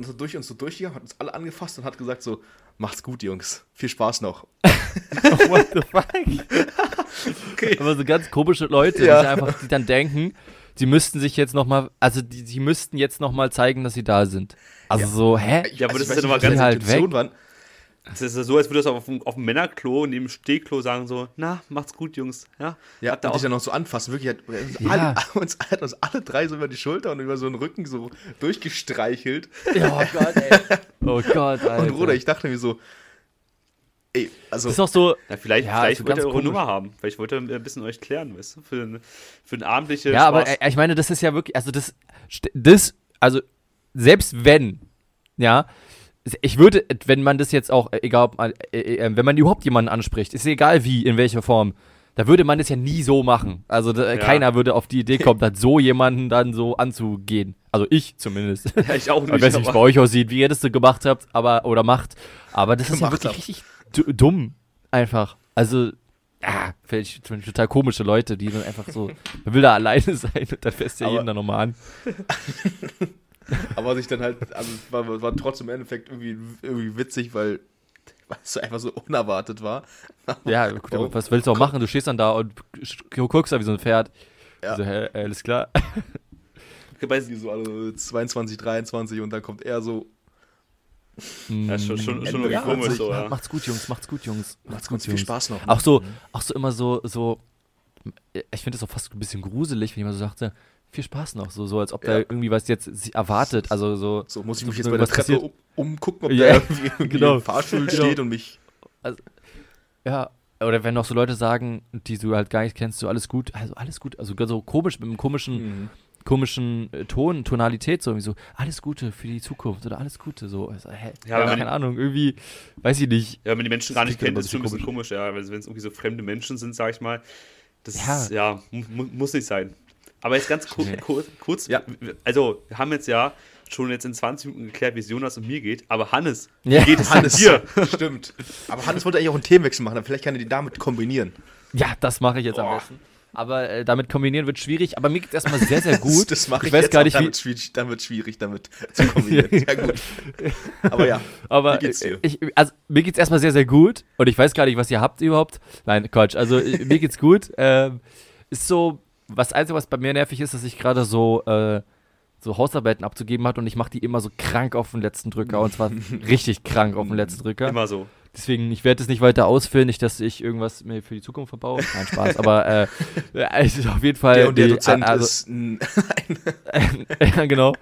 so durch uns so durchgegangen, hat uns alle angefasst und hat gesagt so, macht's gut, Jungs, viel Spaß noch. <laughs> What the fuck? Okay. Aber so ganz komische Leute, Ja. die einfach, die dann denken, sie müssten sich jetzt nochmal, also die, sie müssten jetzt nochmal zeigen, dass sie da sind. Also Ja. so, hä? Ja, aber das ich ist ja nochmal die ganz- halt weg. waren. Das ist ja so, als würde das auf dem, auf dem Männerklo neben dem Stehklo sagen so, na, macht's gut, Jungs. Ja, Ja, Hat er und dich dann noch so anfassen. Wirklich, hat, Ja. alle, <laughs> uns, hat uns alle drei so über die Schulter und über so den Rücken so durchgestreichelt. Ja, <laughs> oh Gott, ey. Oh Gott, Alter. Und Bruder, ich dachte mir so, ey, also, Das ist doch so, Ja, vielleicht, Ja, vielleicht wollt ihr eure komisch. Nummer haben. Vielleicht wollt ihr ein bisschen euch klären, weißt du? Für, eine, für ein abendliche ja, aber Spaß. äh, ich meine, das ist ja wirklich, also das, st- das, also selbst wenn, ja, ich würde, wenn man das jetzt auch, äh, egal ob man, äh, äh, wenn man überhaupt jemanden anspricht, ist egal wie, in welcher Form, da würde man das ja nie so machen. Also da, Ja. keiner würde auf die Idee kommen, dann so jemanden dann so anzugehen. Also ich zumindest. <laughs> ja, ich auch Ich nicht. weiß nicht, wie es bei euch aussieht, wie ihr das so gemacht habt, aber oder macht. Aber das ist ja Gemacht wirklich hab. richtig du- dumm. Einfach. Also, ah, ich ich total komische Leute, die dann einfach so, <laughs> man will da alleine <laughs> sein und dann fässt ja jeden dann nochmal an. <laughs> aber sich dann halt, also es war, war trotzdem im Endeffekt irgendwie, irgendwie witzig, weil, weil es so einfach so unerwartet war. <laughs> Ja, gut, aber was willst du auch machen? Du stehst dann da und guckst da wie so ein Pferd. Ja. So, hä, alles klar. Bei- Die so alle 22, 23 und dann kommt er so Ja, schon, schon, schon irgendwie Ja, komisch also so, ja. Macht's gut, Jungs, macht's gut, Jungs. Macht's gut, viel Spaß noch. Auch so, auch so immer so, so, ich finde das auch fast ein bisschen gruselig, wenn jemand so sagte, viel Spaß noch, so, so als ob da Ja. irgendwie was jetzt sich erwartet, also so. So muss ich mich so jetzt bei der Treppe um, umgucken, ob Ja, der <laughs> irgendwie, irgendwie genau. im Fahrstuhl Genau. steht und mich. Ja, oder wenn noch so Leute sagen, die du halt gar nicht kennst, so alles gut, also alles gut, also so komisch, mit einem komischen, Mhm. komischen äh, Ton, Tonalität, so irgendwie so, alles Gute für die Zukunft oder alles Gute, so, also, hä? Ja, Ja, keine Ahnung, irgendwie, weiß ich nicht. Ja, wenn man die Menschen gar nicht kennt, immer ist schon ein ein bisschen komisch, ja. Also wenn es irgendwie so fremde Menschen sind, sag ich mal. Das Ja. ist, ja, mu mu muss nicht sein. Aber jetzt ganz kur Nee. kur kurz, Ja. also wir haben jetzt ja schon jetzt in 20 Minuten geklärt, wie es Jonas und mir geht, aber Hannes, Ja. wie geht es Hannes. dir? <laughs> Stimmt. Aber Hannes wollte eigentlich auch einen Themenwechsel machen, vielleicht kann er die damit kombinieren. Ja, das mache ich jetzt am Boah. besten. Aber äh, damit kombinieren wird schwierig, aber mir geht es erstmal sehr, sehr <laughs> gut. Das, das mache ich, ich weiß jetzt gar auch, nicht, dann wie, dann wird schwierig, damit zu kombinieren. <laughs> ja, gut. Aber ja, Aber Wie geht's dir? Ich, also, mir geht's erstmal sehr, sehr gut. Und ich weiß gar nicht, was ihr habt überhaupt. Nein, Quatsch. Also, äh, mir geht's gut. Ähm, ist so, was Einzige, was bei mir nervig ist, dass ich gerade so, äh, so Hausarbeiten abzugeben hat und ich mache die immer so krank auf den letzten Drücker. Und zwar <laughs> richtig krank auf den letzten Drücker. Immer so. Deswegen, ich werde es nicht weiter ausführen, nicht, dass ich irgendwas mir für die Zukunft verbaue. Nein, Spaß. Aber äh, <laughs> es ist auf jeden Fall. der und der die- Dozent also, ist ein, <laughs> ja, genau.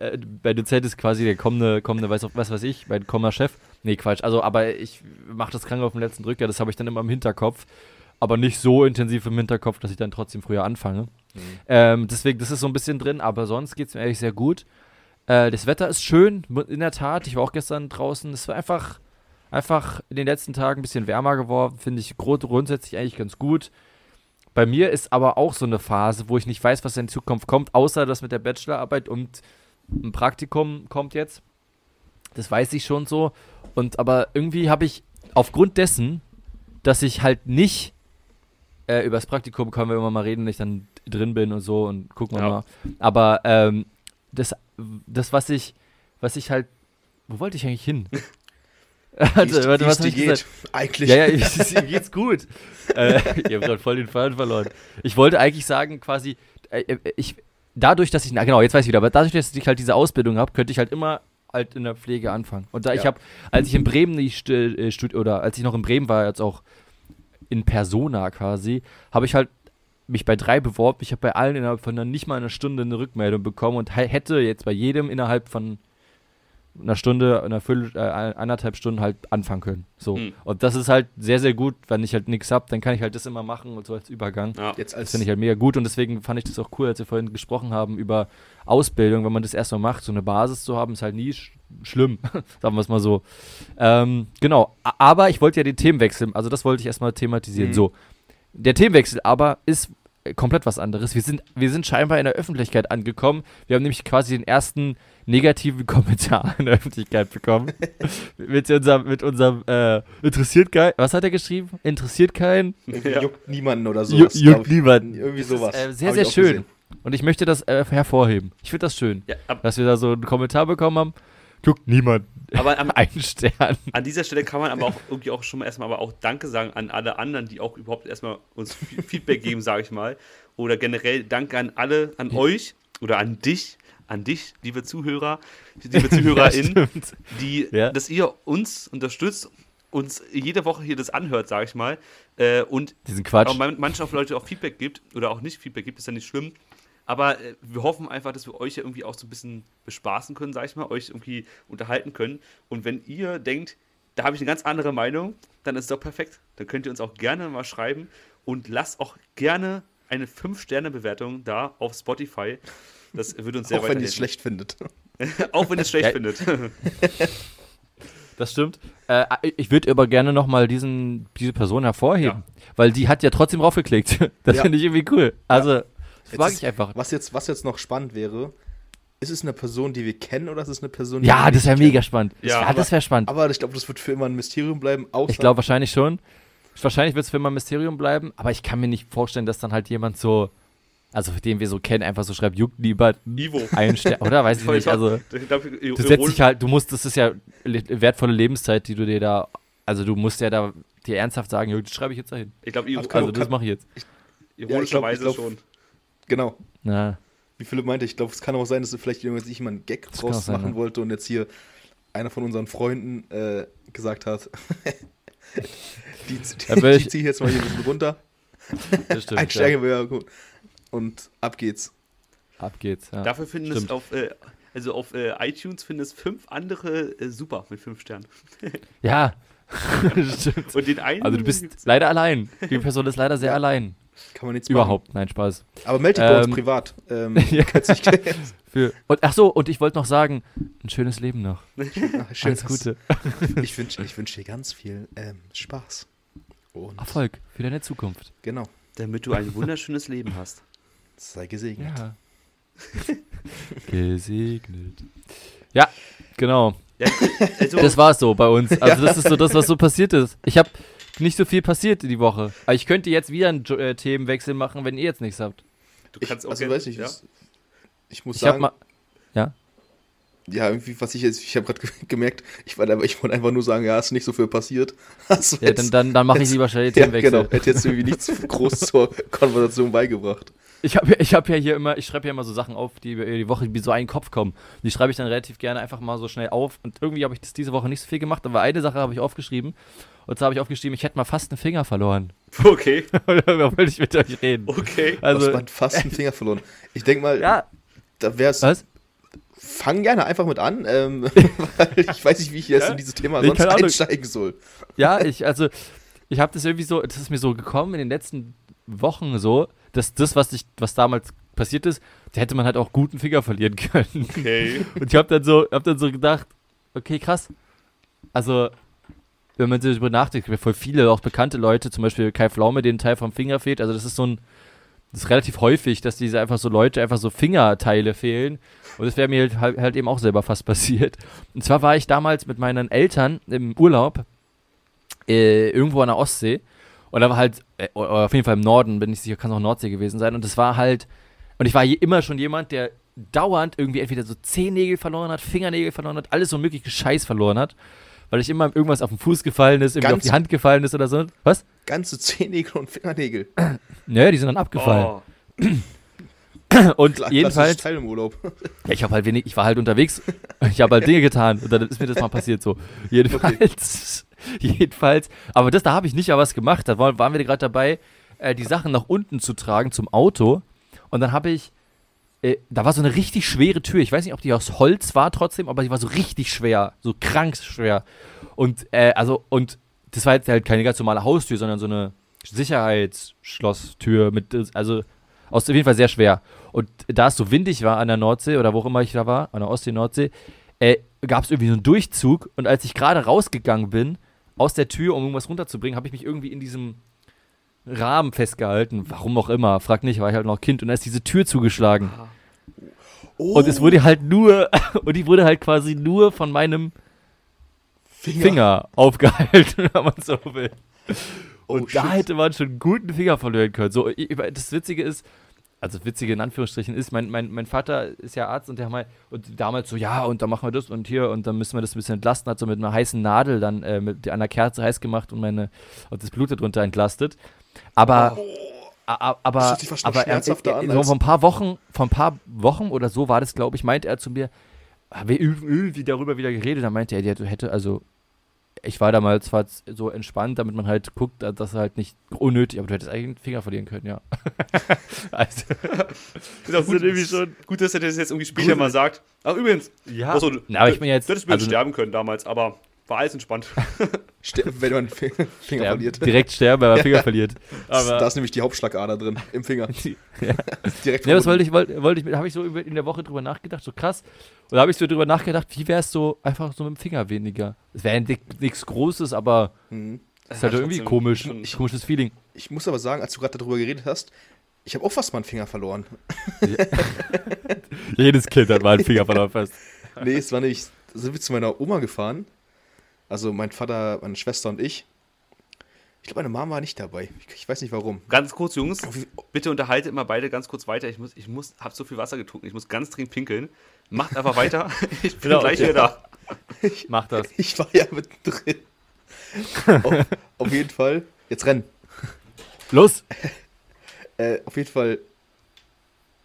Äh, bei Dozent ist quasi der kommende, kommende weiß, auch, was weiß ich, mein kommender Chef. Nee, Quatsch. Also, aber ich mache das krank auf den letzten Drücker, das habe ich dann immer im Hinterkopf. Aber nicht so intensiv im Hinterkopf, dass ich dann trotzdem früher anfange. Ähm, deswegen, das ist so ein bisschen drin, aber sonst geht es mir ehrlich sehr gut. Äh, das Wetter ist schön, in der Tat. Ich war auch gestern draußen. Es war einfach, einfach in den letzten Tagen ein bisschen wärmer geworden. Finde ich grundsätzlich eigentlich ganz gut. Bei mir ist aber auch so eine Phase, wo ich nicht weiß, was in Zukunft kommt, außer das mit der Bachelorarbeit und ein Praktikum kommt jetzt. Das weiß ich schon so. Und aber irgendwie habe ich aufgrund dessen, dass ich halt nicht äh, über das Praktikum können wir immer mal reden, wenn ich dann drin bin und so und gucken wir Ja. mal. Aber ähm, das, das, was ich, was ich halt, wo wollte ich eigentlich hin? <laughs> <laughs> warte, es hab dir ich geht. gesagt? Eigentlich. Ja, ja, ich, <laughs> geht's gut. äh, ich habe gerade voll den Faden verloren. Ich wollte eigentlich sagen, quasi, äh, äh, ich, dadurch, dass ich, na genau, jetzt weiß ich wieder, aber dadurch, dass ich halt diese Ausbildung habe, könnte ich halt immer halt in der Pflege anfangen. Und da ich Ja. habe, als ich in Bremen die äh, oder als ich noch in Bremen war, jetzt auch in Persona quasi, habe ich halt mich bei drei beworben. Ich habe bei allen innerhalb von einer, nicht mal einer Stunde eine Rückmeldung bekommen und hätte jetzt bei jedem innerhalb von einer Stunde, einer Viertel, äh, anderthalb Stunden halt anfangen können. So. Hm. Und das ist halt sehr, sehr gut. Wenn ich halt nichts hab, dann kann ich halt das immer machen und so als Übergang. Ja. Jetzt Das als finde ich halt mega gut und deswegen fand ich das auch cool, als wir vorhin gesprochen haben über Ausbildung, wenn man das erstmal macht, so eine Basis zu haben, ist halt nie sch schlimm, <laughs> sagen wir es mal so. Ähm, genau, aber ich wollte ja den Themenwechsel, also das wollte ich erstmal thematisieren. Mhm. So, der Themenwechsel aber ist äh, komplett was anderes. Wir sind, wir sind scheinbar in der Öffentlichkeit angekommen. Wir haben nämlich quasi den ersten negativen <laughs> Kommentar in der Öffentlichkeit bekommen. <laughs> mit unserem, mit unserem äh, interessiert kein, was hat er geschrieben? Interessiert kein? irgendwie Ja. juckt niemanden oder so. juckt niemanden. Irgendwie Das ist, sowas. äh, sehr, sehr schön. gesehen. Und ich möchte das äh, hervorheben. Ich finde das schön, Ja, dass wir da so einen Kommentar bekommen haben. Guckt niemand. aber am, <laughs> Ein Stern. an dieser Stelle kann man aber auch irgendwie auch schon mal erstmal aber auch Danke sagen an alle anderen, die auch überhaupt erstmal uns Feedback geben, sage ich mal. Oder generell Danke an alle, an euch oder an dich, an dich, liebe Zuhörer, liebe ZuhörerInnen, <laughs> Ja, die, Ja. dass ihr uns unterstützt, uns jede Woche hier das anhört, sage ich mal. Äh, und Diesen Quatsch. auch man, manchen auch Leute auch Feedback gibt oder auch nicht Feedback gibt, ist ja nicht schlimm. Aber äh, wir hoffen einfach, dass wir euch ja irgendwie auch so ein bisschen bespaßen können, sag ich mal, euch irgendwie unterhalten können. Und wenn ihr denkt, da habe ich eine ganz andere Meinung, dann ist es doch perfekt. Dann könnt ihr uns auch gerne mal schreiben und lasst auch gerne eine 5-Sterne-Bewertung da auf Spotify. Das würde uns sehr Auch wenn ihr es schlecht findet. <laughs> Auch wenn ihr es schlecht Ja. findet. <laughs> Das stimmt. Äh, ich würde aber gerne nochmal diese Person hervorheben. Weil die hat ja trotzdem raufgeklickt. <laughs> Das Ja. finde ich irgendwie cool. Also, das mag ich einfach. Was jetzt, was jetzt noch spannend wäre, ist es eine Person, die wir kennen oder ist es eine Person, die Ja, wir das wäre nicht mega spannend. Ja, Ja, das wäre spannend. Aber ich glaube, das wird für immer ein Mysterium bleiben, außer Ich glaube wahrscheinlich schon. Wahrscheinlich wird es für immer ein Mysterium bleiben, aber ich kann mir nicht vorstellen, dass dann halt jemand so, also den wir so kennen, einfach so schreibt, juckt lieber Ivo. ein Stern, oder? Weiß ich <laughs> nicht. Also, du setzt dich halt, du musst, das ist ja le- wertvolle Lebenszeit, die du dir da, also du musst ja da dir ernsthaft sagen, das schreibe ich jetzt dahin. ich glaube, Also Also das mache ich jetzt. ironischerweise Ja, schon. Genau. Na, Wie Philipp meinte, ich glaube, es kann auch sein, dass vielleicht jemand sich mal einen Gag auch draus sein, machen ja. wollte und jetzt hier einer von unseren Freunden äh, gesagt hat, <laughs> die, die, ich- die ziehe ich jetzt mal hier ein bisschen runter. Das stimmt. <laughs> Ein Stärkebewerber gut. Und ab geht's. Ab geht's. Ja. Dafür finden es stimmt. auf, äh, also auf äh, iTunes finden es fünf andere äh, super mit fünf Sternen. <laughs> ja. <laughs> stimmt. Und den einen. Also du bist leider allein. Die Person ist leider sehr Ja. allein. Kann man nichts machen. Überhaupt. Nein, Spaß. Aber melde dich bei uns Ähm, privat. Ähm, <laughs> Ja. kannst dich- Für, und ach so, und ich wollte noch sagen, ein schönes Leben noch. Schön, Alles Gute. Ich wünsche ich wünsch dir ganz viel ähm, Spaß. Und Erfolg für deine Zukunft. genau, Damit du ein wunderschönes Leben hast. Sei gesegnet. Ja. <laughs> Gesegnet. Ja, genau. Ja, also, Das war's so bei uns. Also <laughs> das ist so das, was so passiert ist. Ich habe nicht so viel passiert die Woche. Aber ich könnte jetzt wieder einen Jo- äh, Themenwechsel machen, wenn ihr jetzt nichts habt. du Ich, kannst auch also gerne- weiß nicht, ja? ich muss Ich habe sagen, mal. ja, irgendwie, was ich jetzt, ich habe gerade gemerkt, ich, war, ich wollte einfach nur sagen, ja, ist nicht so viel passiert. <laughs> Also Ja, dann, dann, dann mache ich jetzt- lieber schnell den ja, Themenwechsel. genau, hätte jetzt irgendwie nichts groß zur Konversation beigebracht. Ich habe ich hab ja hier immer, ich schreibe ja immer so Sachen auf, die über die Woche wie so einen Kopf kommen. Die schreibe ich dann relativ gerne einfach mal so schnell auf. Und irgendwie habe ich das diese Woche nicht so viel gemacht, aber eine Sache habe ich aufgeschrieben. Und zwar habe ich aufgeschrieben, ich hätte mal fast einen Finger verloren. <laughs> Okay, <laughs> Darüber wollte ich mit euch reden. okay. Also, man fast einen Finger verloren. Ich denke mal, ja, da wär's. was? Fang gerne einfach mit an, ähm, <laughs> weil ich weiß nicht, wie ich jetzt Ja? in dieses Thema sonst einsteigen soll. Ja, ich, also, ich habe das irgendwie so, das ist mir so gekommen in den letzten Wochen so, dass das, was ich, was damals passiert ist, da hätte man halt auch guten Finger verlieren <laughs> können. Okay. Und ich habe dann so, hab dann so gedacht, okay, krass. Also, wenn man so darüber nachdenkt, ja voll viele, auch bekannte Leute, zum Beispiel Kai Pflaume, den Teil vom Finger fehlt. Also, das ist so ein, das ist relativ häufig, dass diese einfach so Leute einfach so Fingerteile fehlen. Und das wäre mir halt, halt eben auch selber fast <laughs> passiert. Und zwar war ich damals mit meinen Eltern im Urlaub äh, irgendwo an der Ostsee. Und da war halt, auf jeden Fall im Norden, bin ich sicher, kann es auch Nordsee gewesen sein. Und das war halt, und ich war immer schon jemand, der dauernd irgendwie entweder so Zehennägel verloren hat, Fingernägel verloren hat, alles so mögliche Scheiß verloren hat. Weil ich immer irgendwas auf den Fuß gefallen ist, irgendwie Ganz- auf die Hand gefallen ist oder so. Was? Ganze Zehennägel und Fingernägel. Naja, die sind dann abgefallen. Oh, <laughs> Und Kla- jedenfalls, Teil im Urlaub. ja, ich habe halt wenig, ich war halt unterwegs, ich habe halt Dinge getan und dann ist mir das mal passiert so. Jedenfalls, <laughs> jedenfalls, aber das, da habe ich nicht ja was gemacht, da waren, waren wir gerade dabei, äh, die Sachen nach unten zu tragen zum Auto und dann habe ich, äh, da war so eine richtig schwere Tür, ich weiß nicht, ob die aus Holz war trotzdem, aber die war so richtig schwer, so krank schwer und, äh, also, und das war jetzt halt keine ganz normale Haustür, sondern so eine Sicherheitsschlosstür mit, also, aus auf jeden Fall sehr schwer. Und da es so windig war an der Nordsee oder wo auch immer ich da war, an der Ostsee, Nordsee, äh, gab es irgendwie so einen Durchzug. Und als ich gerade rausgegangen bin, aus der Tür, um irgendwas runterzubringen, habe ich mich irgendwie in diesem Rahmen festgehalten. Warum auch immer, frag nicht, war ich halt noch Kind. Und da ist diese Tür zugeschlagen. Oh, Und es wurde halt nur, <laughs> und die wurde halt quasi nur von meinem Finger, aufgehalten, <laughs> wenn man so will. Oh, Und da shit. hätte man schon einen guten Finger verlieren können. So, ich, ich- das Witzige ist, also Witzige in Anführungsstrichen ist, mein, mein, mein Vater ist ja Arzt und der mal, und damals so, ja, und dann machen wir das und hier und dann müssen wir das ein bisschen entlasten, hat so mit einer heißen Nadel dann äh, mit einer Kerze heiß gemacht und meine und das Blut darunter entlastet. Aber a- aber, fast noch aber er, an so vor ein paar Wochen, vor ein paar Wochen oder so war das, glaube ich, meinte er zu mir, haben wir irg- irgendwie darüber wieder geredet, dann meinte er, der hätte also ich war damals zwar so entspannt, damit man halt guckt, dass er halt nicht unnötig, aber du hättest eigentlich einen Finger verlieren können, ja. <laughs> also, ist auch gut, irgendwie schon- gut, dass er das jetzt irgendwie später mal sagt. Ach, übrigens. ja. Du, Na, aber ich bin jetzt- Du hättest mir also- sterben können damals, aber war alles entspannt. <laughs> Wenn man Finger sterben, verliert. direkt sterben, weil man Finger verliert. Aber da ist nämlich die Hauptschlagader drin, im Finger. <laughs> ja. Direkt Ja, das wollte ich, wollte, wollte ich, habe ich so in der Woche drüber nachgedacht, so krass. Und da habe ich so drüber nachgedacht, wie wäre es so einfach so mit dem Finger weniger. Es wäre nichts Großes, aber Mhm. es ist halt Ja, irgendwie komisch. Ein komisches Feeling. Ich muss aber sagen, als du gerade darüber geredet hast, ich habe auch fast mal einen Finger verloren. <laughs> Jedes Kind hat mal einen Finger verloren fest. Nee, es war nicht. Da sind wir zu meiner Oma gefahren. Also mein Vater, meine Schwester und ich. Ich glaube, meine Mama war nicht dabei. Ich, ich weiß nicht warum. Ganz kurz, Jungs, bitte unterhaltet mal beide ganz kurz weiter. Ich muss, ich muss, hab so viel Wasser getrunken, ich muss ganz dringend pinkeln. Macht einfach weiter. <laughs> Ich bin Genau, gleich ja. wieder da. <laughs> Mach das. Ich war ja mittendrin. <laughs> auf, auf jeden Fall. Jetzt rennen. Los! Äh, auf jeden Fall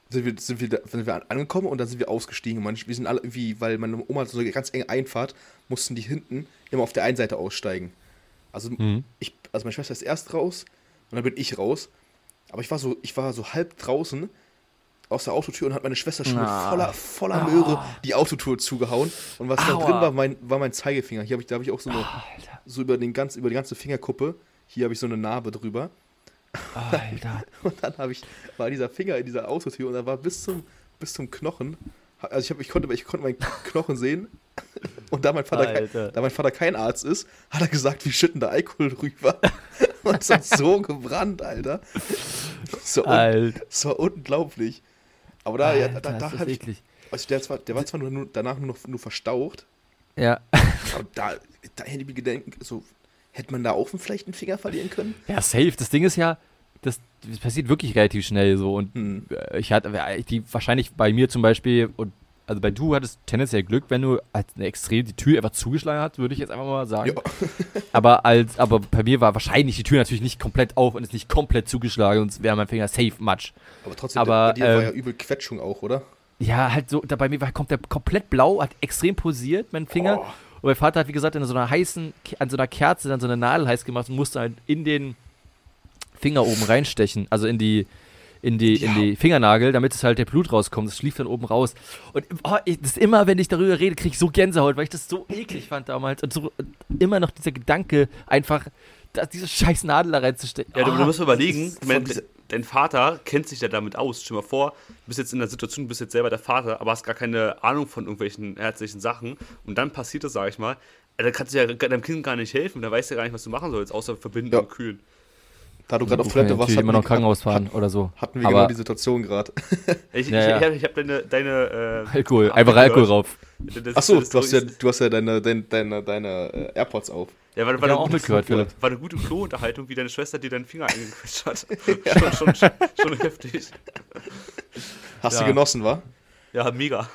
sind wir, sind wir, sind wir angekommen und dann sind wir ausgestiegen. Man, wir sind alle irgendwie, weil meine Oma so eine ganz enge Einfahrt, mussten die hinten immer auf der einen Seite aussteigen. Also, Mhm. ich, also meine Schwester ist erst raus und dann bin ich raus. Aber ich war so, ich war so halb draußen aus der Autotür und hat meine Schwester schon Ah. mit voller, voller Möhre die Autotür zugehauen. Und was da Aua. drin war, mein, war mein Zeigefinger. Hier habe ich, da habe ich auch so eine, Alter, so über, den ganz, über die ganze Fingerkuppe. Hier habe ich so eine Narbe drüber. Alter. <laughs> Und dann habe ich, war dieser Finger in dieser Autotür und da war bis zum, bis zum Knochen. Also ich, hab, ich, konnte, ich konnte meinen Knochen sehen. <laughs> Und da mein, Vater Alter. kein, da mein Vater kein Arzt ist, hat er gesagt, wir schütten da Alkohol drüber. <laughs> Und es hat so gebrannt, Alter. So, un, Alter. es war unglaublich. Aber da, ja, da, Alter, da, habe ich, also der, zwar, der war zwar nur, danach nur, noch, nur verstaucht, Ja. aber da, da hätte ich mir gedacht, so, hätte man da auch vielleicht einen Finger verlieren können? Ja, safe. Das Ding ist ja, das, das passiert wirklich relativ schnell so. Und Hm. äh, ich hatte äh, die wahrscheinlich bei mir zum Beispiel und also bei du hattest tendenziell Glück, wenn du als eine extrem die Tür einfach zugeschlagen hast, würde ich jetzt einfach mal sagen. <laughs> Aber als aber bei mir war wahrscheinlich die Tür natürlich nicht komplett auf und ist nicht komplett zugeschlagen, sonst wäre mein Finger safe matsch. Aber trotzdem, Aber, bei dir war ähm, ja übel Quetschung auch, oder? Ja, halt so, da bei mir war, kommt der komplett blau, hat extrem pulsiert, mein Finger. Oh. Und mein Vater hat, wie gesagt, in so einer heißen, an so einer Kerze dann so eine Nadel heiß gemacht und musste halt in den Finger oben reinstechen, also in die, in die, in Ja. die Fingernagel, damit es halt der Blut rauskommt. Das schlief dann oben raus. Und oh, ich, das immer, wenn ich darüber rede, kriege ich so Gänsehaut, weil ich das so eklig fand damals. Und so immer noch dieser Gedanke, einfach da, diese scheiß Nadel da reinzustechen. Ja, du, Ah, du musst mal überlegen, ich meine, dein Vater kennt sich ja damit aus. Stell dir mal vor, du bist jetzt in der Situation, du bist jetzt selber der Vater, aber hast gar keine Ahnung von irgendwelchen ärztlichen Sachen. Und dann passiert das, sag ich mal. Ja, da kannst du ja deinem Kind gar nicht helfen. Da weißt du ja gar nicht, was du machen sollst, außer verbinden Ja. und kühlen. Da du gerade auf Toilette warst, hatten immer wir- noch Krankenhaus fahren oder so. hatten wir Aber genau die Situation gerade. <laughs> Ich, Ja, ich, ja. ich, hab- ich habe deine, deine äh, Alkohol, Ach, einfach. Alkohol rauf. Das- Achso, du hast ja, du hast ja deine, deine, deine, deine äh, AirPods auf. Ja, war, Ja, war, eine auch gute, mitgehört, Philipp. war eine gute Klo-Unterhaltung, wie deine Schwester dir deinen Finger eingequetscht hat. <laughs> schon, schon, schon heftig. Hast Ja. du genossen, wa? Ja, mega.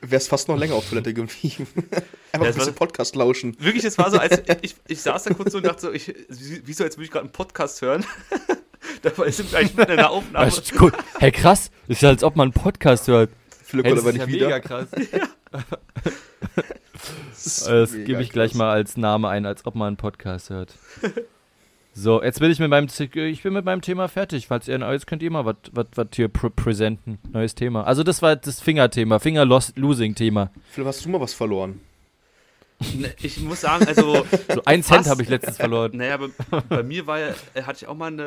Wärst fast noch länger auf Toilette geblieben. <laughs> Einfach Ja, ein es bisschen war- Podcast lauschen. Wirklich, es war so, als <laughs> ich, ich saß da kurz so und dachte so, ich, wieso, als würde ich gerade einen Podcast hören? Dabei sind wir eigentlich mitten in der Aufnahme. Cool. Hey, krass. Ist ja, als ob man einen Podcast hört. Philipp Hey, das aber ist nicht ja wieder. mega krass. Ist Das mega gebe ich gleich krass. mal als Name ein, als ob man einen Podcast hört. <laughs> So, jetzt bin ich mit meinem, Z- ich bin mit meinem Thema fertig. Falls ihr, jetzt könnt ihr mal was hier pr präsenten. Neues Thema. Also das war das Fingerthema, Finger-Losing-Thema. Philipp, hast du mal was verloren? Ne, Ich muss sagen, also. <laughs> So ein Cent habe ich letztens verloren. <laughs> Naja, bei, bei mir war ja, äh, hatte ich auch mal eine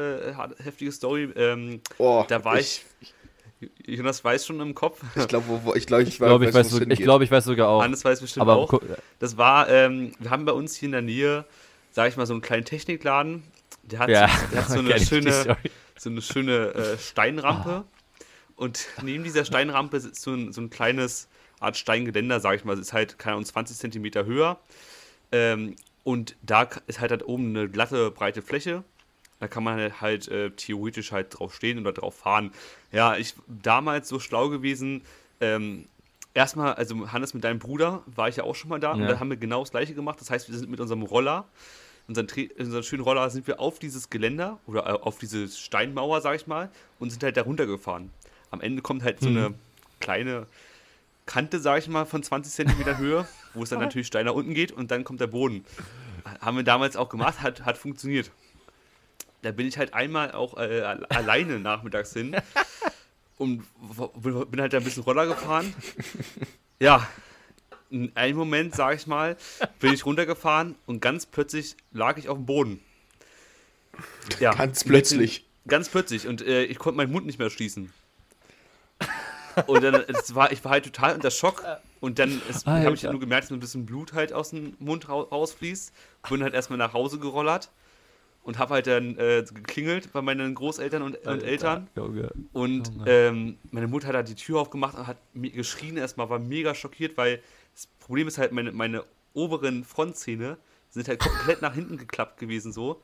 äh, heftige Story. Ähm, Oh, da war ich, Jonas weiß schon im Kopf. Ich glaube, wo, wo, ich, glaub, ich, Ich glaube, ich, weiß, so- ich, glaub, ich weiß sogar auch. Hannes weiß bestimmt Aber auch. Das war, ähm, wir haben bei uns hier in der Nähe, sage ich mal, so einen kleinen Technikladen. Der hat, ja, so, der hat so <laughs> eine schöne, so eine schöne äh, Steinrampe. Und neben dieser Steinrampe ist so ein, so ein kleines Art Steingeländer, sage ich mal. Es ist halt, keine Ahnung, 20 Zentimeter höher. Ähm, und da ist halt, halt oben eine glatte, breite Fläche. Da kann man halt, halt äh, theoretisch halt drauf stehen oder drauf fahren. Ja, ich damals so schlau gewesen. Ähm, erstmal, also Hannes mit deinem Bruder war ich ja auch schon mal da und Ja. da haben wir genau das gleiche gemacht. Das heißt, wir sind mit unserem Roller, unseren, unseren schönen Roller, sind wir auf dieses Geländer oder äh, auf diese Steinmauer, sag ich mal, und sind halt da runtergefahren. Am Ende kommt halt so Mhm. eine kleine Kante, sag ich mal, von 20 Zentimeter Höhe, wo es dann natürlich steil nach unten geht und dann kommt der Boden. Haben wir damals auch gemacht, hat, hat funktioniert. Da bin ich halt einmal auch äh, al- <laughs> alleine nachmittags hin und bin halt da ein bisschen Roller gefahren. Ja, in einem Moment, sag ich mal, bin ich runtergefahren und ganz plötzlich lag ich auf dem Boden. Ja, Ganz plötzlich. Ganz plötzlich und äh, ich konnte meinen Mund nicht mehr schließen. Und dann es war, ich war halt total unter Schock und dann habe ich nur gemerkt, dass ein bisschen Blut halt aus dem Mund rau- rausfließt. Bin halt erstmal nach Hause gerollert und habe halt dann äh, geklingelt bei meinen Großeltern und, und Eltern. Junge. Und Junge. ähm, meine Mutter hat halt die Tür aufgemacht und hat geschrien erstmal, war mega schockiert, weil das Problem ist halt, meine, meine oberen Frontzähne sind halt komplett nach hinten geklappt gewesen so.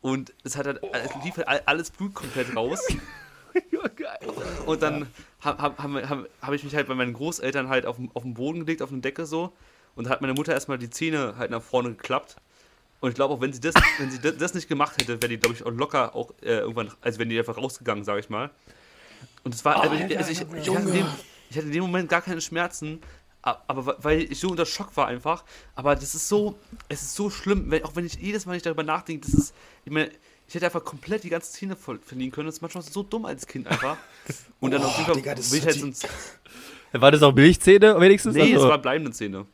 Und es hat halt, es lief halt all- alles Blut komplett raus. <laughs> Und dann habe hab, hab, hab, ich mich halt bei meinen Großeltern halt auf, den- auf den Boden gelegt, auf eine Decke so. Und hat meine Mutter erstmal die Zähne halt nach vorne geklappt. Und ich glaube auch, wenn sie das, wenn sie das, nicht gemacht hätte, wäre die, glaube ich, auch locker auch äh, irgendwann, also wenn die einfach rausgegangen, sage ich mal. Und es war, also ich, also ich, ich, hatte in dem, ich hatte in dem Moment gar keine Schmerzen, aber weil ich so unter Schock war einfach. Aber das ist so, es ist so schlimm, wenn, auch wenn ich jedes Mal nicht darüber nachdenke, das ist, ich meine, ich hätte einfach komplett die ganze voll verlieren können. Das ist manchmal so dumm als Kind einfach. Und dann auf jeden Fall Digga, das will ich halt sonst. War das auch Milchzähne wenigstens? Nee, es Also- war bleibende Zähne.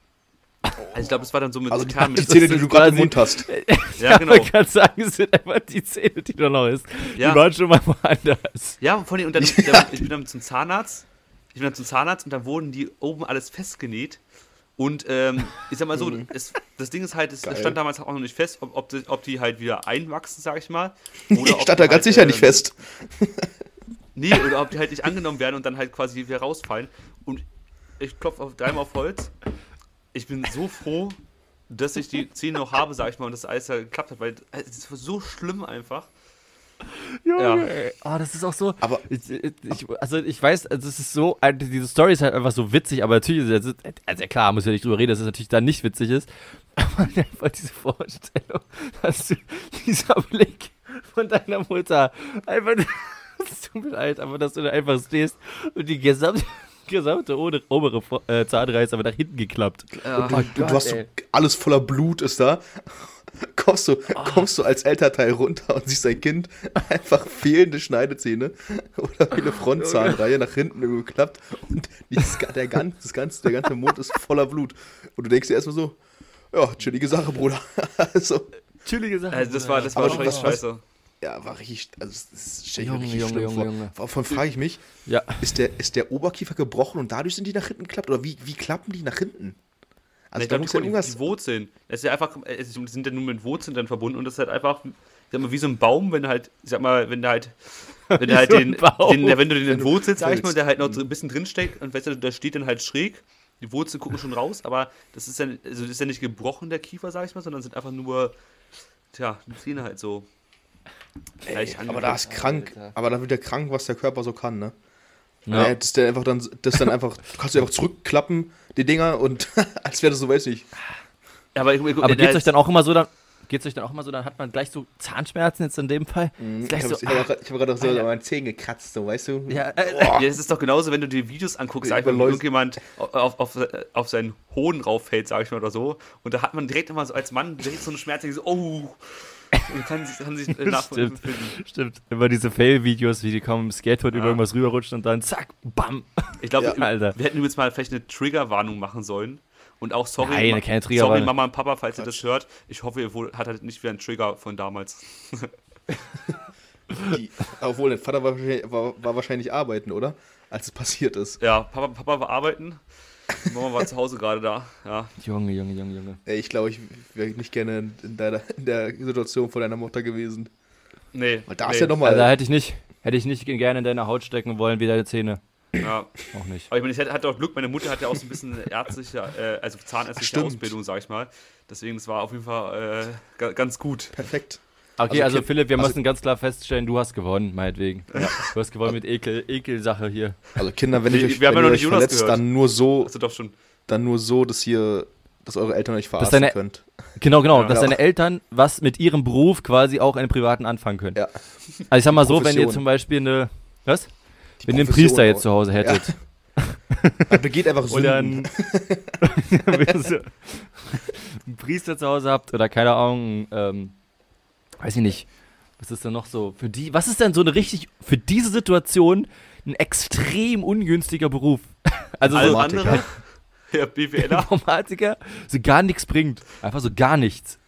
Also ich glaube, es war dann so mit Also die, Kern die Zähne, die du gerade im Mund hast. <laughs> Ja, genau. Man kann sagen, es sind einfach die Zähne, die du noch isst. Ja. Die waren schon mal woanders. Ja, vor allem, und <laughs> dann, dann, ich bin dann zum Zahnarzt. Ich bin dann zum Zahnarzt und dann wurden die oben alles festgenäht. Und ähm, ich sag mal so, es, das Ding ist halt, es, Geil. stand damals auch noch nicht fest, ob, ob, die, ob die halt wieder einwachsen, sag ich mal. <laughs> Oder Ich stand da ganz halt, sicher ähm, nicht fest. Nee, oder ob die halt nicht angenommen werden und dann halt quasi wieder rausfallen. Und ich klopfe auf, dreimal auf Holz. Ich bin so froh, dass ich die Zähne noch habe, sag ich mal, und das alles ja geklappt hat, weil es war so schlimm einfach. Junge, Ja. ey. Oh, das ist auch so. Aber- ich, ich, also ich weiß, also es ist so, äh, diese Story ist halt einfach so witzig, aber natürlich ist es, also klar, muss ja nicht drüber reden, dass es natürlich dann nicht witzig ist. <laughs> Aber einfach diese Vorstellung, dass du dieser Blick von deiner Mutter einfach, <laughs> es tut mir leid, aber dass du da einfach stehst und die gesamte, gesamte obere, obere äh, Zahnreihe ist aber nach hinten geklappt. Oh Und du Gott, hast so, ey. alles voller Blut ist da. <laughs> Kommst du, kommst du als Elternteil runter und siehst dein Kind <laughs> einfach fehlende Schneidezähne <laughs> oder wie eine Frontzahnreihe nach hinten geklappt und dieses, der, ganze, das ganze, der ganze Mund ist voller Blut. Und du denkst dir erstmal so, ja, chillige Sache, Bruder. also, Chillige Sache. Also das war, das war schon richtig was- scheiße. Ja, war richtig, also das- das stell ich Junge, richtig Junge, schlimm Junge, vor. Junge. Davon frage ich mich, Ja. ist der, ist der Oberkiefer gebrochen und dadurch sind die nach hinten geklappt? Oder wie, wie klappen die nach hinten? Also ich da muss die, ja die, irgendwas... die Wurzeln. Es ist ja einfach, es sind ja nur mit Wurzeln dann verbunden und das ist halt einfach, ich sag mal, wie so ein Baum, wenn du halt, ich sag mal, wenn du halt, <laughs> wenn du halt so den, den, wenn du den entwurzelst, sag ich mal, der halt noch so ein bisschen drinsteckt und weißt du, da steht dann halt schräg, die Wurzeln gucken schon raus, aber das ist ja, also das ist ja nicht gebrochen, der Kiefer, sag ich mal, sondern sind einfach nur, tja, die Zähne halt so. Leicht aber da ist krank, Alter. aber da wird ja krank, was der Körper so kann, ne? Ja. Ja. das ist dann einfach dann, das dann einfach, du kannst du einfach zurückklappen, die Dinger, und <laughs> als wäre das so, weiß ich. Aber, ich, ich, Aber geht's euch dann auch immer so, dann geht's euch dann auch immer so, dann hat man gleich so Zahnschmerzen jetzt in dem Fall? Ich Ist gleich habe so, hab gerade ich hab grad so an meinen Zähnen gekratzt, so, weißt du? ja, äh, Ja, das ist doch genauso, wenn du dir Videos anguckst, sag ich mal, Überläuft. irgendjemand auf, auf, auf seinen Hoden rauffällt, sag ich mal, oder so. Und da hat man direkt immer so als Mann direkt so eine Schmerze, so, oh. Und kann, sich- kann sich äh, <laughs> nachempfinden. Stimmt, immer diese Fail-Videos, wie die kommen im Skateboard über Ja. irgendwas rüberrutschen und dann zack, bam. Ich glaube, <laughs> Ja, wir hätten übrigens mal vielleicht eine Triggerwarnung machen sollen. Und auch sorry, Nein, Ma- keine sorry Triggerwarnung. Mama und Papa, falls ihr das hört. Ich hoffe, ihr wohl, hat halt nicht wieder einen Trigger von damals. <laughs> Die, obwohl, dein Vater war wahrscheinlich, war, war wahrscheinlich arbeiten, oder? Als es passiert ist. Ja, Papa, Papa war arbeiten. Mama war zu Hause gerade da. Ja. Junge, Junge, Junge, Junge. Ey, ich glaube, ich wäre nicht gerne in, deiner, in der Situation von deiner Mutter gewesen. Nee. Weil da nee. ist ja nochmal. Also da hätte ich nicht, hätte ich nicht gerne in deine Haut stecken wollen wie deine Zähne. Ja. Auch nicht. Aber ich meine, ich hatte, auch Glück, meine Mutter hat ja auch so ein bisschen ärztliche, äh, also zahnärztliche. Ausbildung, sag ich mal. Deswegen, das war auf jeden Fall äh, ga- ganz gut. perfekt. Okay, also, Also, Philipp, wir also- müssen ganz klar feststellen, du hast gewonnen, meinetwegen. Du hast gewonnen mit Ekel, Ekelsache hier. Also Kinder, wenn ich euch, wir wenn ja ihr noch euch verletzt, gehört. dann nur so, Hast du doch schon. dann nur so, dass hier, dass eure Eltern euch verarschen deine- könnt. Genau, genau, Ja. dass Ja. deine Eltern was mit ihrem Beruf quasi auch einen privaten anfangen können. Ja. Also ich sag mal so, wenn ihr zum Beispiel eine, was? Die Wenn ihr einen Priester jetzt zu Hause hättet. Man <laughs> begeht einfach Oder Sünden. <laughs> so einen Priester zu Hause habt oder keine Ahnung, ähm, weiß ich nicht, was ist denn noch so für die, was ist denn so eine richtig, für diese Situation ein extrem ungünstiger Beruf? <laughs> Also Alles so andere? <laughs> Ja, BWLer. Informatiker, so gar nichts bringt. Einfach so gar nichts.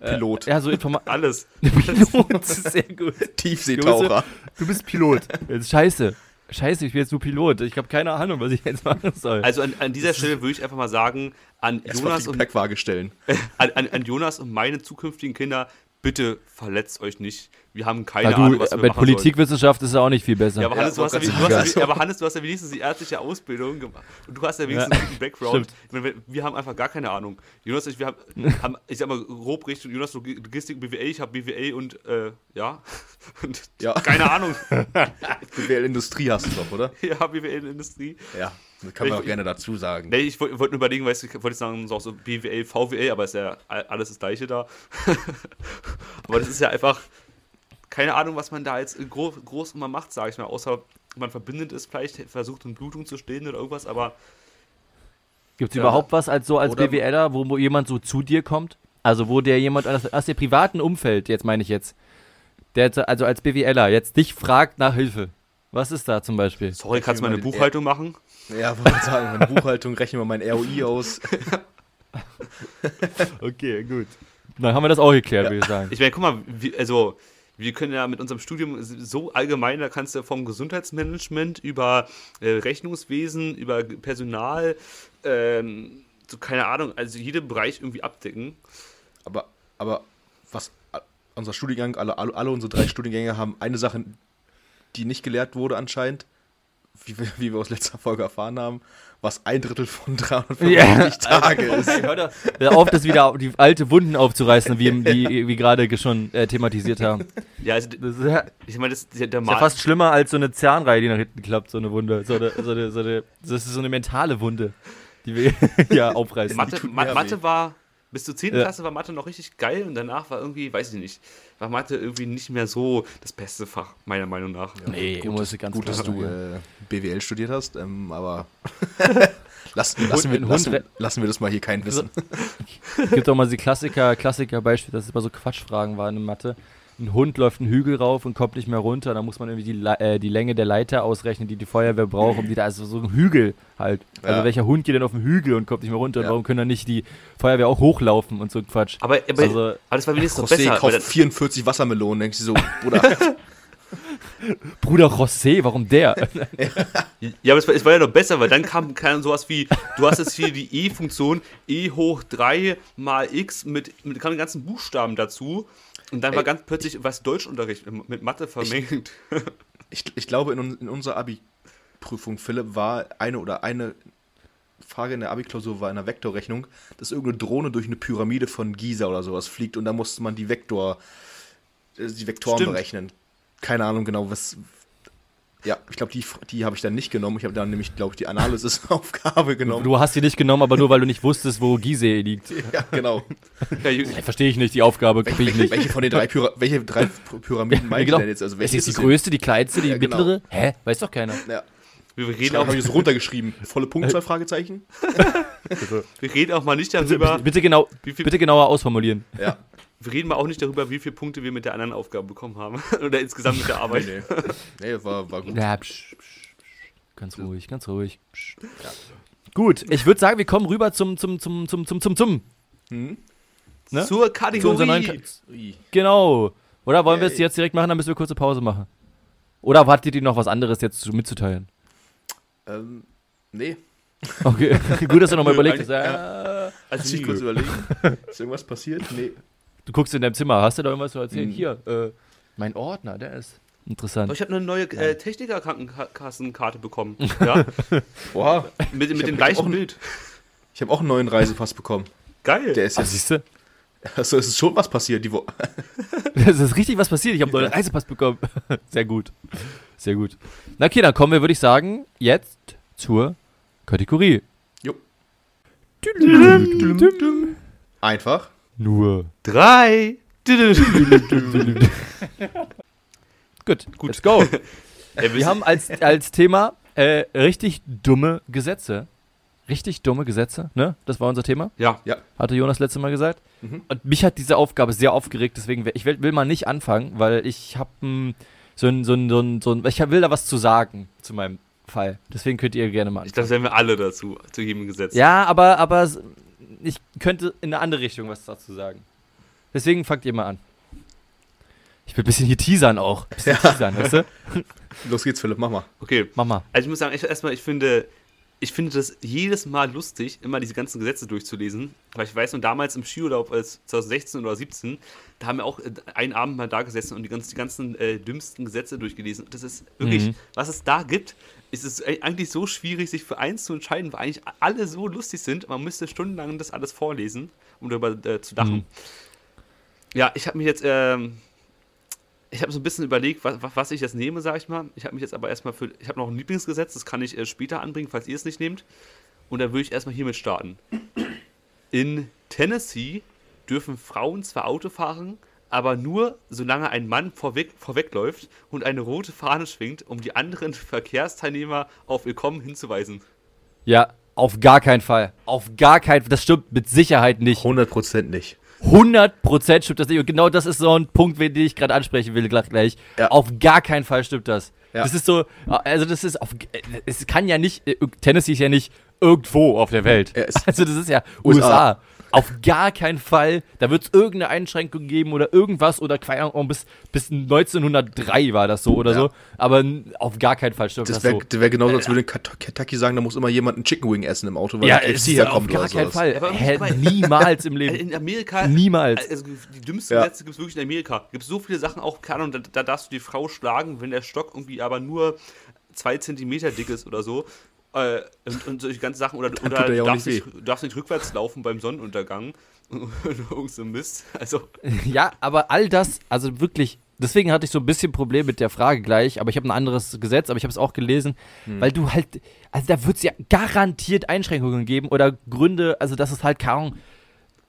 Pilot. Äh, ja, so Informatiker. <laughs> Alles. Pilot, sehr gut. Tiefseetaucher. Du bist Pilot. Ist scheiße. Scheiße, ich bin jetzt nur Pilot. Ich habe keine Ahnung, was ich jetzt machen soll. Also an, an dieser Stelle würde ich einfach mal sagen, an Jonas, und, stellen. an, an, an Jonas und meine zukünftigen Kinder, bitte verletzt euch nicht. Wir haben keine Ja, Ahnung, du, was wir bei machen Politikwissenschaft ist ja auch nicht viel besser. Ja, aber, Hannes, Ja, du hast ja, du hast ja, sagen. aber Hannes, du hast ja wenigstens die ärztliche Ausbildung gemacht. Und du hast ja wenigstens einen guten Background. Meine, wir- wir haben einfach gar keine Ahnung. Jonas ich, wir haben, haben ich sag mal, grob Richtung Jonas Log- Logistik, BWL, ich habe BWL und, äh, ja. <laughs> Und Ja. keine Ahnung. <laughs> BWL-Industrie hast du doch, oder? <laughs> ja, BWL in Industrie. Ja. Das kann man Ich- auch gerne dazu sagen. Nee, ich wollte wollt nur überlegen, weil ich wollte jetzt sagen, so auch so BWL, VWL, aber ist ja all- alles das gleiche da. aber das ist ja einfach keine Ahnung, was man da jetzt groß, groß immer macht, sage ich mal, außer irgendwann verbindend ist, vielleicht versucht, eine Blutung zu stillen oder irgendwas, aber Gibt es Ja. überhaupt was als so als BWLer, wo, wo jemand so zu dir kommt? Also wo der jemand aus, aus dem privaten Umfeld, jetzt meine ich jetzt, der jetzt, also als BWLer jetzt dich fragt nach Hilfe. Was ist da zum Beispiel? sorry, kannst du mal mal eine den Buchhaltung machen? Ja, wollte ich sagen, meine Buchhaltung, rechnen wir mein ROI aus. <laughs> Okay, gut. Dann haben wir das auch geklärt, würde ich sagen. Ich meine, guck mal, wir, also wir können ja mit unserem Studium so allgemein, da kannst du vom Gesundheitsmanagement über äh, Rechnungswesen, über Personal, ähm, so keine Ahnung, also jeden Bereich irgendwie abdecken. Aber, aber was unser Studiengang, alle, alle, unsere drei Studiengänge haben eine Sache, die nicht gelehrt wurde anscheinend, wie wie wir aus letzter Folge erfahren haben, was ein Drittel von 365 Tage <laughs> ist. Hör doch hör auf, das wieder die alte Wunden aufzureißen, wie, <laughs> wie, wie gerade schon äh, thematisiert haben. Ja, also Das ist ja, ich meine, das, der, der ist ja fast schlimmer als so eine Zahnreihe, die nach hinten klappt, so eine Wunde. So eine, so eine, so eine, das ist so eine mentale Wunde, die wir <laughs> ja aufreißen. Mathe, Mathe war, bis zur 10. Ja. Klasse war Mathe noch richtig geil und danach war irgendwie, weiß ich nicht, war Mathe irgendwie nicht mehr so das beste Fach, meiner Meinung nach. Nee, gut, dass, ganz gut, dass du äh, BWL studiert hast, ähm, aber <laughs> lassen, lassen, wir, lassen, lassen wir das mal hier kein Wissen. <laughs> Es gibt auch mal die Klassiker, Klassiker-Beispiel, dass es immer so Quatschfragen waren in Mathe. Ein Hund läuft einen Hügel rauf und kommt nicht mehr runter. Da muss man irgendwie die, äh, die Länge der Leiter ausrechnen, die die Feuerwehr braucht, um die da, also so ein Hügel halt. Also Ja. welcher Hund geht denn auf den Hügel und kommt nicht mehr runter? Und Ja. warum können dann nicht die Feuerwehr auch hochlaufen und so ein Quatsch? Aber, aber, Also- aber das war wenigstens noch besser. Kauft dann, 44 Wassermelonen, denkst du so, <laughs> Bruder, <laughs> Bruder José, warum der? <laughs> ja, aber es war, es war ja noch besser, weil dann kam, kam sowas wie, du hast jetzt hier die E-Funktion, E hoch 3 mal X mit, mit kamen die ganzen Buchstaben dazu. Und dann Ey. war ganz plötzlich was Deutschunterricht mit Mathe vermengt. <laughs> ich, ich glaube, in, in unserer Abi-Prüfung, Philipp, war eine oder eine Frage in der Abi-Klausur war in der Vektorrechnung, dass irgendeine Drohne durch eine Pyramide von Giza oder sowas fliegt und da musste man die Vektor, äh, die Vektoren Stimmt. berechnen. Keine Ahnung genau, was. Ja, ich glaube, die, die habe ich dann nicht genommen. Ich habe dann nämlich, glaube ich, die Analysis-Aufgabe genommen. Du hast sie nicht genommen, aber nur weil du nicht wusstest, wo Gizeh liegt. Ja, genau. <laughs> Verstehe ich nicht, die Aufgabe kapier ich nicht. Welche von den drei, Pyra welche drei Py- Pyramiden meint genau. ihr denn jetzt? Also, Ist welche jetzt die größte, die kleinste, die Ja, genau. mittlere? Hä? Weiß doch keiner. Ja. wir, reden auch, habe ich so runtergeschrieben. Volle Punktzahl, Fragezeichen? <laughs> <laughs> wir reden auch mal nicht darüber, bitte, bitte, genau, wie viel, bitte genauer ausformulieren. Ja. Wir reden mal auch nicht darüber, wie viele Punkte wir mit der anderen Aufgabe bekommen haben. <laughs> Oder insgesamt mit der Arbeit. Nee, nee. nee war, war gut. Ja, psch, psch, psch. Ganz ruhig, ganz ruhig. Psch. Gut, ich würde sagen, wir kommen rüber zum, zum, zum, zum, zum, zum, zum. Hm? Ne? Zur Zu unserer neuen Kategorie. Ka. Genau. Oder wollen wir es jetzt direkt machen, dann müssen wir kurze Pause machen? Oder wartet ihr noch was anderes jetzt zu- mitzuteilen? Ähm, nee. Okay, <laughs> gut, dass du nochmal überlegt hast. eigentlich- Äh, Lass mich nö. kurz überlegen. Ist irgendwas passiert? Nee. Du guckst in deinem Zimmer, hast du da irgendwas zu erzählen? Hm. Hier, äh, mein Ordner, der ist interessant. Ich habe eine neue äh, Techniker-Krankenkassenkarte bekommen. <laughs> Ja? Boah. mit mit dem auch gleichen Bild. Ich habe auch einen neuen Reisepass bekommen. Geil. Der ist Ah, jetzt. siehst du? Also, es ist schon was passiert. Die Wo <laughs> Es ist richtig was passiert. Ich habe einen neuen Reisepass bekommen. <laughs> Sehr gut. Sehr gut. Na okay, dann kommen wir, würde ich sagen, jetzt zur Kategorie. Jo. Einfach. Nur. Drei. <laughs> Gut, Gut. let's go. <laughs> Wir haben als, als Thema äh, richtig dumme Gesetze. Richtig dumme Gesetze, ne? Das war unser Thema, Ja. hatte Jonas letzte Mal gesagt. Mhm. Und mich hat diese Aufgabe sehr aufgeregt, deswegen will, ich will, will mal nicht anfangen, weil ich habe so ein, so ein, so ein, so ein, ich will da was zu sagen zu meinem Fall. Deswegen könnt ihr gerne mal Ich anfangen. glaube, das wären wir alle dazu, zu jedem Gesetz. Ja, aber, aber ich könnte in eine andere Richtung was dazu sagen. Deswegen fangt ihr mal an. Ich will ein bisschen hier teasern auch. Ein bisschen teasern, weißt du? <laughs> Los geht's, Philipp, mach mal. Okay. Mach mal. Also ich muss sagen, ich, erstmal, ich finde, ich finde das jedes Mal lustig, immer diese ganzen Gesetze durchzulesen. Weil ich weiß, nur damals im Skiurlaub als 2016 oder 17, da haben wir auch äh, einen Abend mal da gesessen und die ganzen, die ganzen äh, dümmsten Gesetze durchgelesen. Und das ist wirklich, Mhm. was es da gibt, ist es eigentlich so schwierig, sich für eins zu entscheiden, weil eigentlich alle so lustig sind. Man müsste stundenlang das alles vorlesen, um darüber äh, zu lachen. Mhm. Ja, ich habe mich jetzt, ähm, ich habe so ein bisschen überlegt, was, was ich jetzt nehme, sage ich mal. Ich habe mich jetzt aber erstmal für, ich habe noch ein Lieblingsgesetz, das kann ich äh, später anbringen, falls ihr es nicht nehmt. Und da würde ich erstmal hiermit starten. In Tennessee dürfen Frauen zwar Auto fahren, aber nur solange ein Mann vorweg, vorwegläuft und eine rote Fahne schwingt, um die anderen <laughs> Verkehrsteilnehmer auf Willkommen hinzuweisen. Ja, auf gar keinen Fall. Auf gar keinen Fall. Das stimmt mit Sicherheit nicht. 100% nicht. 100% stimmt das nicht. Und genau das ist so ein Punkt, den ich gerade ansprechen will, gleich. Ja. Auf gar keinen Fall stimmt das. Ja. Das ist so, also das ist auf, es kann ja nicht, äh, Tennessee ist ja nicht irgendwo auf der Welt. Ja, es- <laughs> also das ist ja USA. USA. Auf gar keinen Fall. Da wird es irgendeine Einschränkung geben oder irgendwas oder keine Ahnung, bis, bis 1903 war das so oder Ja. so. Aber auf gar keinen Fall stimmt das, Das wäre so. wär genauso, als würde Kentucky sagen, da muss immer jemand einen Chicken Wing essen im Auto, weil Ja, der KFC ist auf herkommt gar oder keinen sowas. Fall. Ja, aber- <laughs> niemals im Leben. In Amerika. Niemals. Also die dümmsten Ja. Gesetze gibt es wirklich in Amerika. Gibt es so viele Sachen auch, keine Ahnung, da, da darfst du die Frau schlagen, wenn der Stock irgendwie aber nur zwei Zentimeter dick ist oder so. Äh, und, und solche ganzen Sachen. Oder, oder er ja darfst nicht darfst nicht rückwärts laufen beim Sonnenuntergang. <laughs> Irgend so Mist. Also, <laughs> Ja, aber all das, also wirklich, deswegen hatte ich so ein bisschen Problem mit der Frage gleich, aber ich habe ein anderes Gesetz, aber ich habe es auch gelesen, weil du halt, also da wird es ja garantiert Einschränkungen geben oder Gründe, also das ist halt kaum,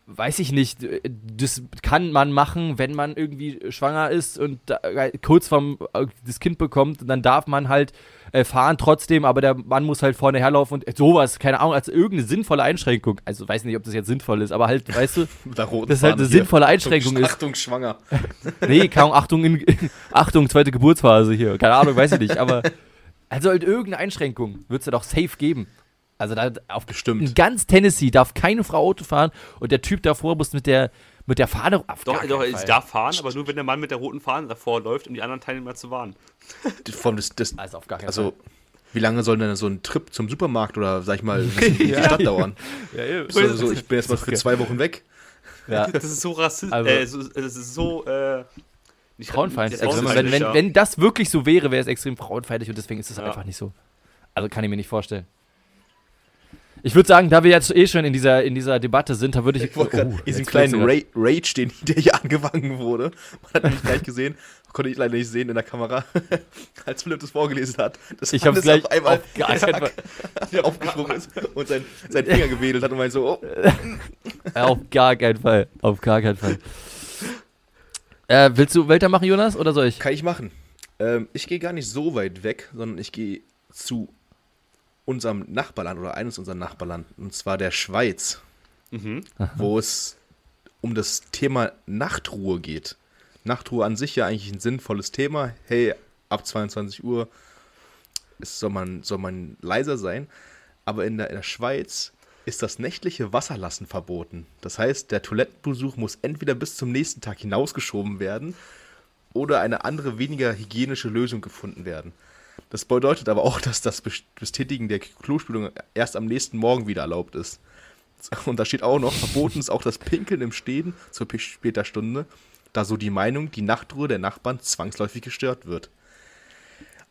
weiß ich nicht, äh, das kann man machen, wenn man irgendwie schwanger ist und da, äh, kurz vorm äh, das Kind bekommt, dann darf man halt äh, fahren trotzdem, aber der Mann muss halt vorne herlaufen und sowas, keine Ahnung, als irgendeine sinnvolle Einschränkung. Also weiß nicht, ob das jetzt sinnvoll ist, aber halt, weißt du, <laughs> Das ist halt eine sinnvolle Einschränkung Achtung, ist. Achtung, schwanger. <laughs> Nee, kaum Achtung, in, <laughs> Achtung, zweite Geburtsphase hier. Keine Ahnung, weiß ich nicht. Aber also halt irgendeine Einschränkung wird es ja doch safe geben. Also da auf in Bestimmt. ganz Tennessee darf keine Frau Auto fahren und der Typ davor muss mit der mit der Fahne auf doch, doch ich Fall. darf fahren, aber nur wenn der Mann mit der roten Fahne davor läuft, um die anderen Teilnehmer zu warnen. Von das, das, Also auf gar keinen also, wie lange soll denn so ein Trip zum Supermarkt oder, sag ich mal, <laughs> in die Stadt dauern? Fall. Ja, So, so, ich bin jetzt mal für zwei Wochen weg. ja. Das ist so rassistisch. Also- äh, so, das ist so. Äh, nicht Frauenfeindlich. Also wenn, wenn, wenn, ja. wenn das wirklich so wäre, wäre es extrem frauenfeindlich und deswegen ist es Ja. einfach nicht so. Also kann ich mir nicht vorstellen. Ich würde sagen, da wir jetzt eh schon in dieser, in dieser Debatte sind, da würde ich. Ich wollte gerade Oh, diesen kleinen Ra Rage, den, der hier angefangen wurde, man hat nämlich gleich gesehen, <laughs> konnte ich leider nicht sehen in der Kamera, <laughs> als Philipp das vorgelesen hat. Das Ich Hannes gleich auf einmal auf <laughs> aufgesprungen ist und sein, sein Finger gewedelt hat und meinte so, oh, Auf gar keinen Fall. Auf gar keinen Fall. Äh, willst du weitermachen, Jonas, oder soll ich? kann ich machen. Ähm, ich gehe gar nicht so weit weg, sondern ich gehe zu unserem Nachbarland oder eines unserer Nachbarland, und zwar der Schweiz, Mhm. wo es um das Thema Nachtruhe geht. Nachtruhe an sich ja eigentlich ein sinnvolles Thema. Hey, ab 22 Uhr ist, soll, man, soll man leiser sein. Aber in der, in der Schweiz ist das nächtliche Wasserlassen verboten. Das heißt, der Toilettenbesuch muss entweder bis zum nächsten Tag hinausgeschoben werden oder eine andere, weniger hygienische Lösung gefunden werden. Das bedeutet aber auch, dass das Bes- Bestätigen der Klospülung erst am nächsten Morgen wieder erlaubt ist. Und da steht auch noch, verboten ist auch das Pinkeln im Stehen zur später Stunde, da so die Meinung, die Nachtruhe der Nachbarn zwangsläufig gestört wird.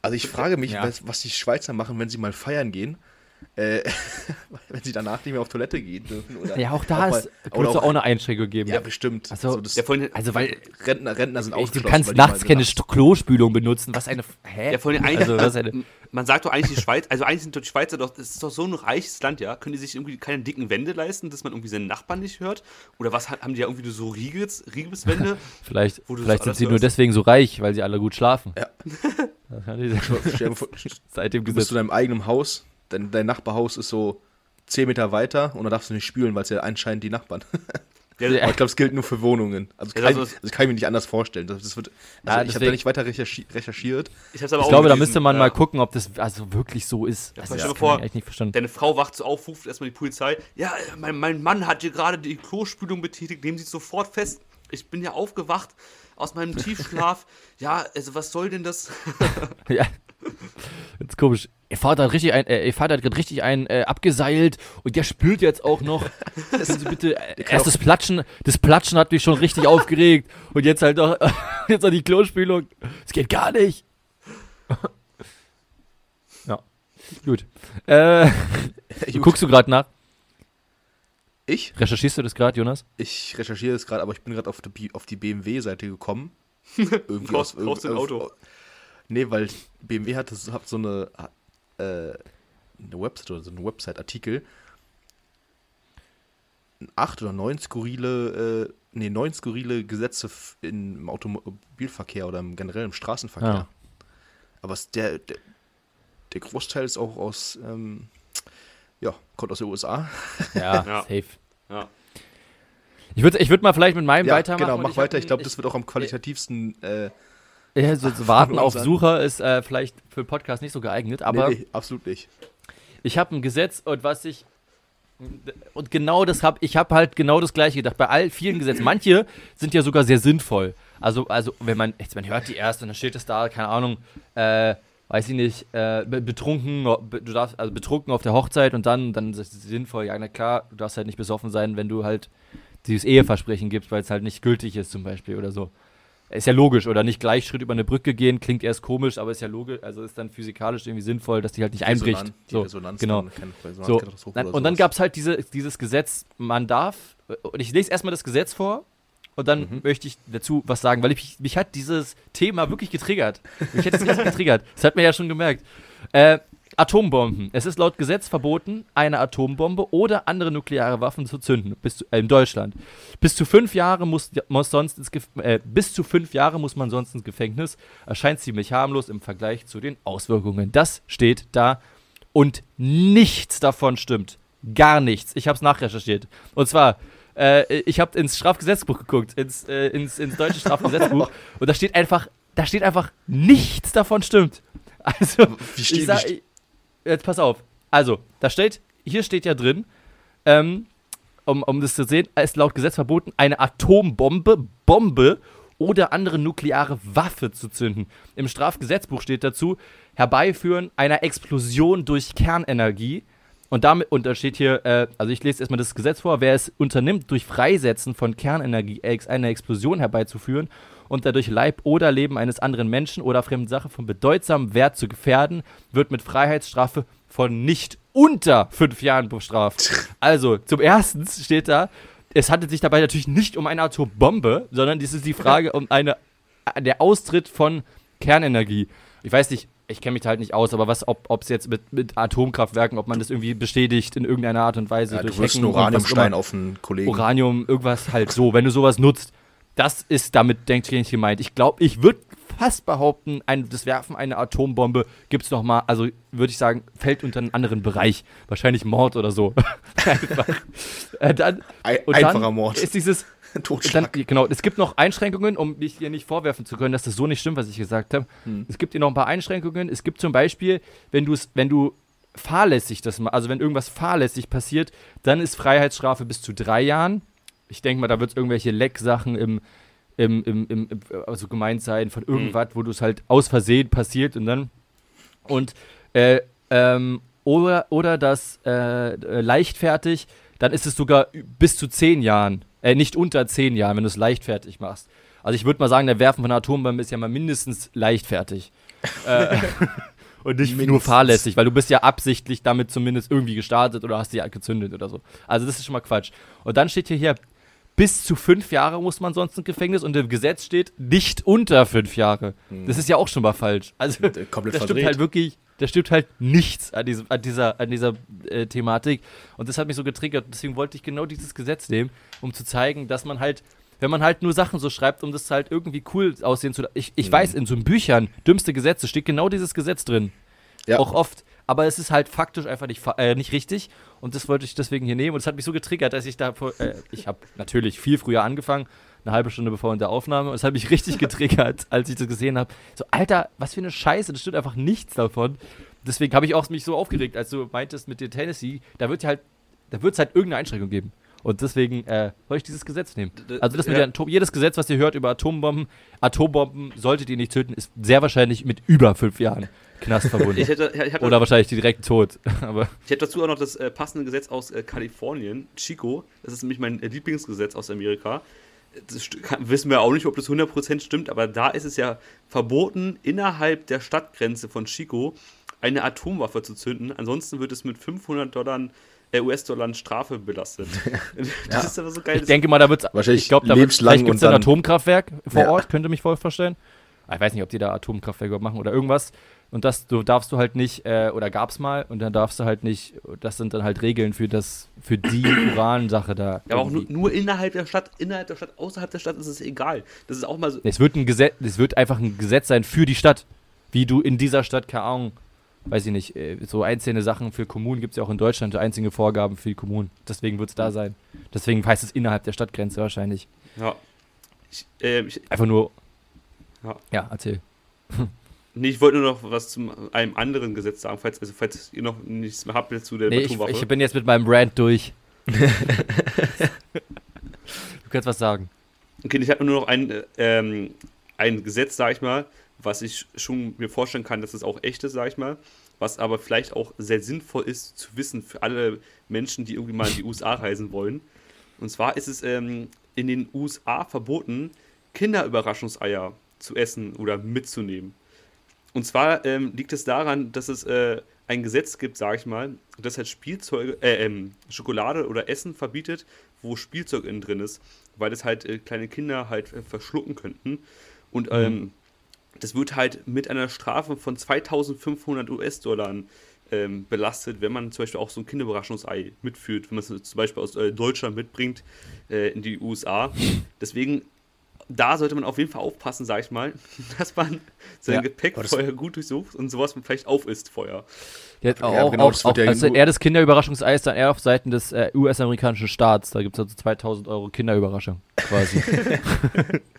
Also ich frage mich, Ja. was, was die Schweizer machen, wenn sie mal feiern gehen, äh, <laughs> wenn sie danach nicht mehr auf Toilette gehen dürfen. Oder Ja, auch da ist, oder es auch, auch eine Einschränkung geben. Ja, bestimmt. Also, das, Ja, vorhin, Also, weil Rentner, Rentner sind du ausgeschlossen. kannst die mal nachts keine nachts- St- Klospülung benutzen. Was eine. Hä? Ja, vorhin Also, was eine. <laughs> man sagt doch eigentlich die Schweiz, also eigentlich sind doch die Schweizer doch, das ist doch so ein reiches Land, ja. Können die sich irgendwie keine dicken Wände leisten, dass man irgendwie seinen Nachbarn nicht hört? Oder was haben die ja irgendwie so Riegels, Riegelswände? <laughs> Vielleicht, du vielleicht sind sie nur hörst. deswegen so reich, weil sie alle gut schlafen. Ja. Das kann ich Stell dir vor, Seit dem Du bist zu deinem eigenen Haus, dein, dein Nachbarhaus ist so 10 Meter weiter und da darfst du nicht spülen, weil es ja anscheinend die Nachbarn. <laughs> Ja. Aber ich glaube, es gilt nur für Wohnungen. Also, Ja, kann, also kann ich mir nicht anders vorstellen. Das, das wird, also Ja, ich habe da nicht weiter recherchi recherchiert. Ich, Ich auch glaube, da müsste man mal gucken, ob das also wirklich so ist. Ja, Also, das vor, ich nicht verstanden. Deine Frau wacht so auf, ruft erstmal die Polizei. Ja, mein, mein Mann hat hier gerade die Klospülung betätigt, nehmen Sie es sofort fest. Ich bin ja aufgewacht aus meinem <laughs> Tiefschlaf. ja, also was soll denn das? Ja. <laughs> Das ist komisch. Ihr Vater hat richtig ein, äh, ihr Vater hat gerade richtig einen äh, abgeseilt und der spült jetzt auch noch. <laughs> Können Sie bitte äh, erst das Platschen, das Platschen hat mich schon richtig <laughs> aufgeregt und jetzt halt auch <laughs> jetzt auch die Klospülung. Es geht gar nicht. ja. Gut. Äh, Gut. guckst du gerade nach? Ich? Recherchierst du das gerade, Jonas? Ich recherchiere das gerade, aber ich bin gerade auf, auf die BMW-Seite gekommen. Irgendwie kaufst du ein auf- Auto? Nee, weil BMW hat, das, hat so eine, äh, eine Website oder so einen Website-Artikel. Acht oder neun skurrile äh, nee, neun skurrile Gesetze im Automobilverkehr oder im generell im Straßenverkehr. Ja. Aber es, der, der, der Großteil ist auch aus, ähm, ja, kommt aus den USA. Ja, <laughs> Ja. safe. Ja. Ich würde ich würd mal vielleicht mit meinem Ja, weitermachen. genau, mach hab weiter. Ich glaube, das wird auch am qualitativsten. Äh, Ja, so, so Warten auf. Sucher ist äh, vielleicht für Podcast nicht so geeignet, aber nee, nee, absolut nicht. ich habe ein Gesetz und was ich und genau das habe ich habe halt genau das gleiche gedacht bei all vielen Gesetzen. Manche sind ja sogar sehr sinnvoll. Also also wenn man jetzt man hört die erst und dann steht es da, keine Ahnung, äh, weiß ich nicht, äh, be- betrunken, be- du darfst also betrunken auf der Hochzeit und dann dann ist es sinnvoll. Ja, na klar, du darfst halt nicht besoffen sein, wenn du halt dieses Eheversprechen gibst, weil es halt nicht gültig ist zum Beispiel oder so. Ist ja logisch, oder nicht gleich Schritt über eine Brücke gehen, klingt erst komisch, aber ist ja logisch, also ist dann physikalisch irgendwie sinnvoll, dass die halt nicht einbricht. Resonanz- die So, Resonanz genau. So, dann, und dann gab es halt diese, dieses Gesetz, man darf, und ich lese erstmal das Gesetz vor und dann Mhm. möchte ich dazu was sagen, weil ich, mich hat dieses Thema wirklich getriggert. Mich hat es richtig <laughs> getriggert. Das hat man ja schon gemerkt. Äh, Atombomben. Es ist laut Gesetz verboten, eine Atombombe oder andere nukleare Waffen zu zünden. Bis zu, äh, in Deutschland. Bis zu fünf Jahre muss, muss sonst ins Gef äh, bis zu fünf Jahre muss man sonst ins Gefängnis. Erscheint ziemlich harmlos im Vergleich zu den Auswirkungen. Das steht da und nichts davon stimmt. Gar nichts. Ich habe es nachrecherchiert. Und zwar, äh, ich habe ins Strafgesetzbuch geguckt, ins, äh, ins, ins deutsche Strafgesetzbuch, <laughs> und da steht einfach, da steht einfach nichts davon stimmt. Also, Wie steht- ich sag, wie jetzt pass auf. Also, da steht, hier steht ja drin, ähm, um, um das zu sehen, ist laut Gesetz verboten, eine Atombombe, Bombe oder andere nukleare Waffe zu zünden. Im Strafgesetzbuch steht dazu, herbeiführen einer Explosion durch Kernenergie. Und damit, und da steht hier, äh, also ich lese erstmal das Gesetz vor, wer es unternimmt, durch Freisetzen von Kernenergie ex eine Explosion herbeizuführen und dadurch Leib oder Leben eines anderen Menschen oder fremden Sache von bedeutsamem Wert zu gefährden, wird mit Freiheitsstrafe von nicht unter fünf Jahren bestraft. Also, zum ersten steht da, es handelt sich dabei natürlich nicht um eine Atombombe, sondern dies ist die Frage um eine, der Austritt von Kernenergie. Ich weiß nicht, ich kenne mich da halt nicht aus, aber was, ob es jetzt mit, mit Atomkraftwerken, ob man das irgendwie bestätigt in irgendeiner Art und Weise ja, du durch einen Hacken auch Uraniumstein auf einen Kollegen. Uranium, irgendwas halt so, wenn du sowas nutzt, das ist damit, denke ich, nicht gemeint. Ich glaube, ich würde fast behaupten, ein, das Werfen einer Atombombe gibt es nochmal, also würde ich sagen, fällt unter einen anderen Bereich. Wahrscheinlich Mord oder so. <laughs> Einfach. Äh, dann, Ein, einfacher dann Mord. ist dieses, <laughs> dann, Totschlag. genau, es gibt noch Einschränkungen, um dich hier nicht vorwerfen zu können, dass das so nicht stimmt, was ich gesagt habe. Hm. Es gibt hier noch ein paar Einschränkungen. Es gibt zum Beispiel, wenn du es, wenn du fahrlässig das ma- also wenn irgendwas fahrlässig passiert, dann ist Freiheitsstrafe bis zu drei Jahren. Ich denke mal, da wird es irgendwelche Lecksachen im, im, im, im, also gemeint sein von irgendwas, wo du es halt aus Versehen passiert und dann und äh, ähm, oder, oder das äh, äh, leichtfertig, dann ist es sogar bis zu zehn Jahren, äh, nicht unter zehn Jahren, wenn du es leichtfertig machst. Also ich würde mal sagen, der Werfen von einer Atombombe ist ja mal mindestens leichtfertig. äh, <laughs> und nicht nur Mindestens. fahrlässig, weil du bist ja absichtlich damit zumindest irgendwie gestartet oder hast sie ja gezündet oder so. Also das ist schon mal Quatsch. Und dann steht hier, hier bis zu fünf Jahre muss man sonst ins Gefängnis und im Gesetz steht nicht unter fünf Jahre. Das ist ja auch schon mal falsch. Also Äh, Komplett da stimmt verdreht. halt wirklich, da stimmt halt nichts an, diesem, an dieser, an dieser äh, Thematik. Und das hat mich so getriggert. Deswegen wollte ich genau dieses Gesetz nehmen, um zu zeigen, dass man halt, wenn man halt nur Sachen so schreibt, um das halt irgendwie cool aussehen zu lassen. Ich, ich Mhm. weiß, in so Büchern, dümmste Gesetze, steht genau dieses Gesetz drin. Ja. Auch oft. Aber es ist halt faktisch einfach nicht, äh, nicht richtig. Und das wollte ich deswegen hier nehmen. Und es hat mich so getriggert, dass ich da. Äh, ich habe natürlich viel früher angefangen, eine halbe Stunde bevor der Aufnahme. Und es hat mich richtig <laughs> getriggert, als ich das gesehen habe. So, Alter, was für eine Scheiße, das stimmt einfach nichts davon. Deswegen habe ich auch mich so aufgeregt, als du meintest mit den Tennessee, da wird halt, da wird es halt irgendeine Einschränkung geben. Und deswegen äh, soll ich dieses Gesetz nehmen. Also das mit ja. Atom jedes Gesetz, was ihr hört über Atombomben, Atombomben solltet ihr nicht töten, ist sehr wahrscheinlich mit über fünf Jahren Knast verbunden. <laughs> Ich hätte, ich, Oder wahrscheinlich direkt tot. <laughs> Aber ich hätte dazu auch noch das äh, passende Gesetz aus äh, Kalifornien, Chico. Das ist nämlich mein äh, Lieblingsgesetz aus Amerika. Das kann, wissen wir auch nicht, ob das 100% stimmt, aber da ist es ja verboten, innerhalb der Stadtgrenze von Chico eine Atomwaffe zu zünden. Ansonsten wird es mit 500 Dollar, US-Dollar Strafe belastet. <laughs> Das ist aber so geil. ich denke mal, da wird es. Wahrscheinlich Ich glaube, da wird lebenslang vielleicht gibt's und ein Atomkraftwerk vor Ja. Ort, könnte mich voll vorstellen. Ah, Ich weiß nicht, ob die da Atomkraftwerke machen oder irgendwas. Und das du darfst du halt nicht, äh, oder gab's mal, und dann darfst du halt nicht, das sind dann halt Regeln für das, für die <coughs> Uran-Sache da. Ja, aber auch nur, nur innerhalb der Stadt, innerhalb der Stadt, außerhalb der Stadt ist es egal. Das ist auch mal so. Es wird ein Gesetz, es wird einfach ein Gesetz sein für die Stadt. Wie du in dieser Stadt, keine Ahnung, weiß ich nicht, äh, so einzelne Sachen für Kommunen gibt es ja auch in Deutschland, so einzelne Vorgaben für die Kommunen. Deswegen wird es da sein. Deswegen heißt es innerhalb der Stadtgrenze wahrscheinlich. Ja. Ich, ähm, ich, Einfach nur. Ja. Ja, erzähl. <laughs> nee, ich wollte nur noch was zu einem anderen Gesetz sagen, falls, also falls ihr noch nichts mehr habt zu der Nee, ich, ich bin jetzt mit meinem Rant durch. <laughs> du kannst was sagen. Okay, ich habe nur noch ein, äh, ähm, ein Gesetz, sag ich mal, was ich schon mir vorstellen kann, dass es auch echt ist, sag ich mal, was aber vielleicht auch sehr sinnvoll ist zu wissen für alle Menschen, die irgendwie mal in die <laughs> USA reisen wollen. Und zwar ist es ähm, in den USA verboten, Kinderüberraschungseier zu essen oder mitzunehmen. Und zwar ähm, liegt es daran, dass es äh, ein Gesetz gibt, sag ich mal, das halt Spielzeuge, äh, ähm, Schokolade oder Essen verbietet, wo Spielzeug innen drin ist, weil es halt äh, kleine Kinder halt äh, verschlucken könnten. Und ähm, das wird halt mit einer Strafe von 2500 US-Dollar ähm, belastet, wenn man zum Beispiel auch so ein Kinderüberraschungsei mitführt, wenn man es zum Beispiel aus äh, Deutschland mitbringt äh, in die USA. Deswegen, da sollte man auf jeden Fall aufpassen, sag ich mal, <laughs> dass man sein Ja. Gepäck vorher gut durchsucht und sowas vielleicht aufisst vorher. Ja, Ja, auch, genau, auch, das wird auch, ja also eher das Kinderüberraschungsei ist dann eher auf Seiten des äh, US-amerikanischen Staats. Da gibt es also 2000 Euro Kinderüberraschung quasi. <laughs> <laughs>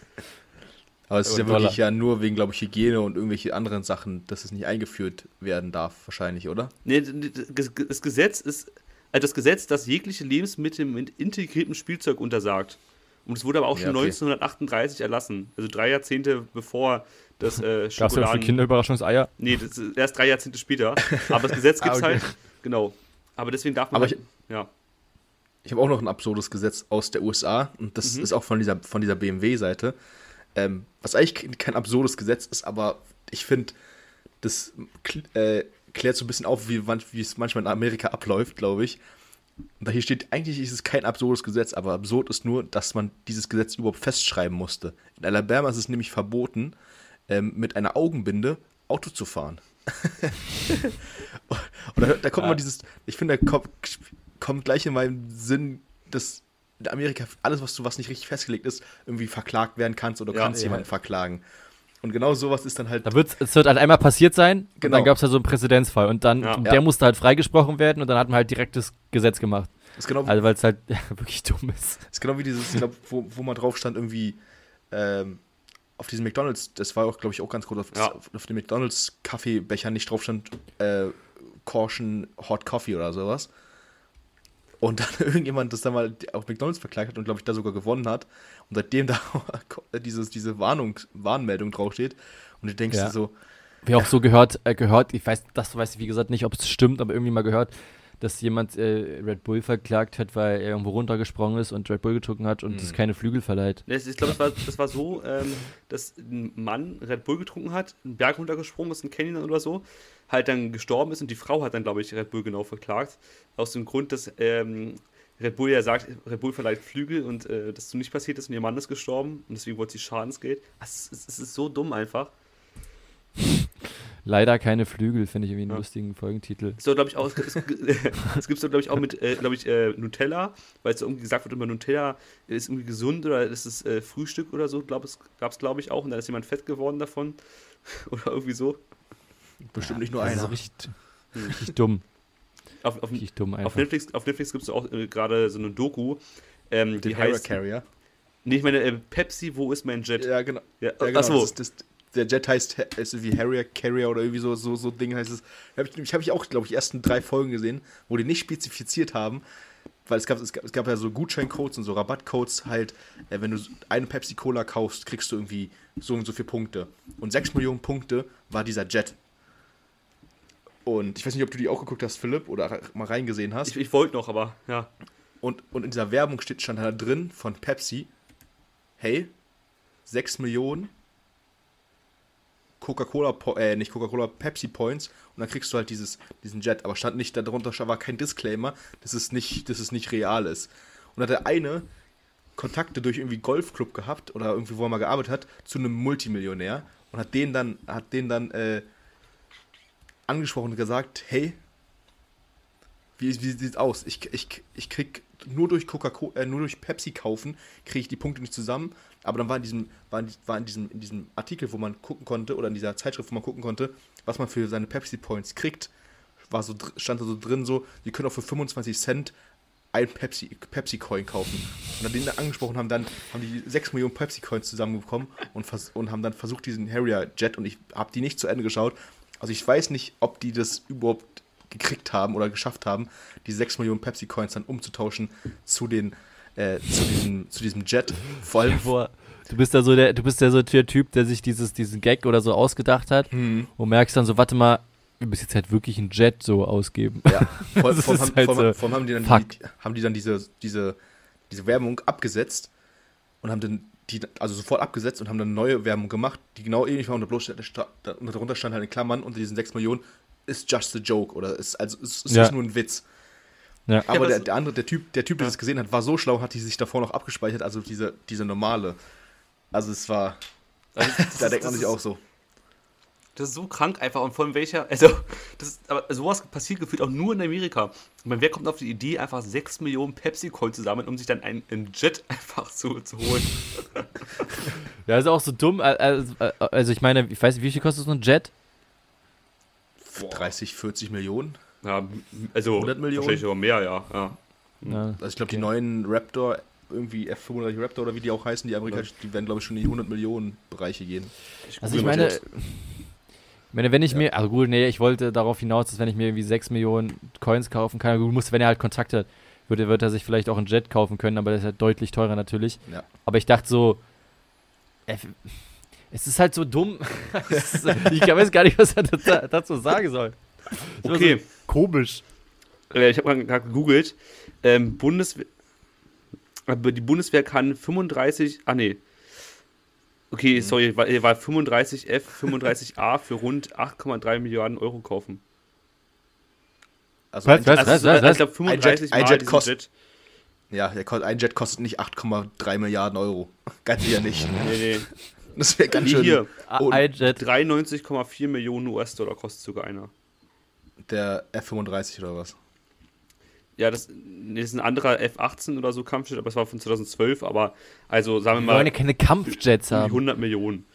Aber es ist ja Dollar. wirklich ja nur wegen, glaube ich, Hygiene und irgendwelche anderen Sachen, dass es nicht eingeführt werden darf, wahrscheinlich, oder? Nee, das Gesetz ist äh, das Gesetz, das jegliche Lebensmittel mit integriertem Spielzeug untersagt. Und es wurde aber auch Ja, schon okay. 1938 erlassen. Also drei Jahrzehnte bevor das äh, <laughs> Gab es ja für Schokoladen... Kinderüberraschungseier? Nee, das ist erst drei Jahrzehnte später. Aber das Gesetz <laughs> gibt es Ah, okay. halt. Genau. Aber deswegen darf man. Aber halt, ja. Ich habe auch noch ein absurdes Gesetz aus der USA und das Mhm. ist auch von dieser, von dieser BMW-Seite. Ähm, was eigentlich kein- absurdes Gesetz ist, aber ich finde, das äh, klärt so ein bisschen auf, wie, es manchmal in Amerika abläuft, glaube ich. Und da hier steht, eigentlich ist es kein absurdes Gesetz, aber absurd ist nur, dass man dieses Gesetz überhaupt festschreiben musste. In Alabama ist es nämlich verboten, ähm, mit einer Augenbinde Auto zu fahren. <laughs> Und da, da kommt Ja. mal dieses, ich finde, da kommt, kommt gleich in meinem Sinn, dass in Amerika alles, was du, was nicht richtig festgelegt ist, irgendwie verklagt werden kannst oder Ja, kannst ja. jemanden verklagen. Und genau sowas ist dann halt. Da wird's, es wird halt einmal passiert sein und Genau. dann gab es ja so einen Präzedenzfall und dann, Ja. der Ja. musste halt freigesprochen werden und dann hat man halt direkt das Gesetz gemacht. ist, genau, Also weil es halt ja, <laughs> wirklich dumm ist. ist genau wie dieses, ich glaub, wo, wo man drauf stand, irgendwie ähm, auf diesem McDonalds, das war auch, glaube ich, auch ganz gut, auf, Ja. auf, auf dem McDonalds Kaffeebecher nicht drauf stand, äh, Caution Hot Coffee oder sowas. Und dann <laughs> irgendjemand das dann mal auf McDonalds verklagt hat und, glaube ich, da sogar gewonnen hat. Und seitdem da <laughs> dieses, diese Warnung, Warnmeldung draufsteht. Und du denkst Ja. dir so, Wie auch so gehört, äh, gehört, ich weiß, das weiß ich wie gesagt nicht, ob es stimmt, aber irgendwie mal gehört, dass jemand äh, Red Bull verklagt hat, weil er irgendwo runtergesprungen ist und Red Bull getrunken hat und Mhm. es keine Flügel verleiht. Ich glaube, das war, das war so, ähm, dass ein Mann Red Bull getrunken hat, einen Berg runtergesprungen ist, ein Canyon oder so, halt dann gestorben ist und die Frau hat dann, glaube ich, Red Bull genau verklagt. Aus dem Grund, dass ähm, Red Bull ja sagt, Red Bull verleiht Flügel und äh, das so nicht passiert ist und ihr Mann ist gestorben und deswegen wollte sie Schadensgeld. Es ist so dumm einfach. Leider keine Flügel, finde ich irgendwie einen Ja. lustigen Folgentitel. So, glaube ich, auch, es, <laughs> es gibt so, glaube ich, auch mit, äh, glaube ich, äh, Nutella, weil es so irgendwie gesagt wird, immer Nutella ist irgendwie gesund oder ist es äh, Frühstück oder so, glaube es gab es, glaube ich, auch und da ist jemand fett geworden davon <laughs> oder irgendwie so. bestimmt nicht nur Das ist so einer. richtig, richtig dumm. Auf, auf, Richtig dumm auf einfach. Netflix, auf Netflix gibt es auch äh, gerade so eine Doku, ähm, die heißt, Carrier. nee, ich meine, äh, Pepsi, wo ist mein Jet? Ja, genau. Ja, Ja, genau. Achso, Das ist, das, der Jet heißt, ist wie Harrier Carrier oder irgendwie so, so, so Ding heißt es. Hab ich habe ich auch, glaube ich, ersten drei Folgen gesehen, wo die nicht spezifiziert haben, weil es gab, es gab, es gab ja so Gutscheincodes und so Rabattcodes halt, äh, wenn du eine Pepsi Cola kaufst, kriegst du irgendwie so und so viele Punkte. Und 6 Millionen Punkte war dieser Jet. Und ich weiß nicht, ob du die auch geguckt hast, Philipp, oder mal reingesehen hast. ich, ich wollte noch, aber ja. Und, und in dieser Werbung steht, stand da drin von Pepsi, hey, 6 Millionen Coca-Cola, äh, nicht Coca-Cola, Pepsi Points und dann kriegst du halt dieses, diesen Jet. Aber stand nicht, darunter war kein Disclaimer, dass es nicht, dass es nicht real ist. Und hat der eine Kontakte durch irgendwie Golfclub gehabt oder irgendwie, wo er mal gearbeitet hat, zu einem Multimillionär und hat den dann, hat den dann, äh, angesprochen und gesagt, hey, wie, wie sieht's aus? Ich, ich, ich krieg nur durch Coca-Cola, äh, nur durch Pepsi kaufen, kriege ich die Punkte nicht zusammen. Aber dann war in diesem, war in, war in diesem, in diesem Artikel, wo man gucken konnte, oder in dieser Zeitschrift, wo man gucken konnte, was man für seine Pepsi-Points kriegt, war so, stand da so drin, so, die können auch für 25 Cent ein Pepsi, Pepsi-Coin kaufen. Und dann den angesprochen haben, dann haben die 6 Millionen Pepsi-Coins zusammenbekommen und, und haben dann versucht, diesen Harrier-Jet, und ich habe die nicht zu Ende geschaut. Also ich weiß nicht, ob die das überhaupt gekriegt haben oder geschafft haben, die 6 Millionen Pepsi-Coins dann umzutauschen zu den äh, zu, diesem, zu diesem Jet. Vor allem. Vor, du bist da so der, du bist ja so der Typ, der sich dieses, diesen Gag oder so ausgedacht hat Hm. und merkst dann so, warte mal, wir müssen jetzt halt wirklich einen Jet so ausgeben. Ja, <laughs> vor, vor, haben, halt vor, so. haben die dann, die, haben die dann diese, diese, diese Werbung abgesetzt und haben dann die, also sofort abgesetzt und haben dann neue Werbung gemacht, die genau ähnlich war und darunter stand halt in Klammern unter diesen 6 Millionen ist just a joke oder ist also ist, ist Ja. nur ein Witz. Ja. Aber was- der, der andere, der Typ, der Typ, der Ja. das gesehen hat, war so schlau, hat die sich davor noch abgespeichert, also diese, diese normale. Also es war, Also, das <laughs> da denkt man sich auch so. Das ist so krank einfach und von welcher, also, das ist, aber sowas passiert gefühlt auch nur in Amerika. Ich meine, wer kommt auf die Idee, einfach 6 Millionen Pepsi-Coins zu sammeln, um sich dann einen, einen Jet <laughs> einfach zu, zu holen? Ja, ist auch so dumm. Also, also ich meine, ich weiß nicht, wie viel kostet so ein Jet? 30, 40 Millionen. Ja, also 100 Millionen? wahrscheinlich sogar mehr, ja. ja. Ja. Also ich glaube, die neuen Raptor, irgendwie F35 Raptor oder wie die auch heißen, die amerikanischen, die werden, glaube ich, schon in die 100 Millionen Bereiche gehen. Also ich google mal meine, ich meine, wenn ich mir, also gut, nee, ich wollte darauf hinaus, dass wenn ich mir irgendwie 6 Millionen Coins kaufen kann, gut, muss, wenn er halt Kontakt hat, wird, er- wird er sich vielleicht auch einen Jet kaufen können, aber das ist halt deutlich teurer natürlich. Ja. Aber ich dachte so, äh, es ist halt so dumm. <laughs> Ich weiß gar nicht, was er da- dazu sagen soll. <laughs> Okay. So komisch. Ich habe gerade gegoogelt. Ähm, Bundeswehr. Die Bundeswehr kann 35. Ah, nee. Mhm. Okay, sorry, war, war 35F, 35A für rund 8,3 Milliarden Euro kaufen. Also Was, ein, was? Also, was, ich glaube, Ein 35 Jet- ein Jet kostet-. Ja, ein Jet kostet nicht 8,3 Milliarden Euro. <laughs> Ganz sicher nicht. Nee, nee. Das wäre ganz Nee, schön. hier. Und Ein Jet. 93,4 Millionen US-Dollar kostet sogar einer. Der F35 oder was? Ja, das, nee, das ist ein anderer F-18 oder so Kampfjet, aber es war von 2012, aber also sagen wir Wir wollen ja mal keine Kampfjets die haben. 100 Millionen.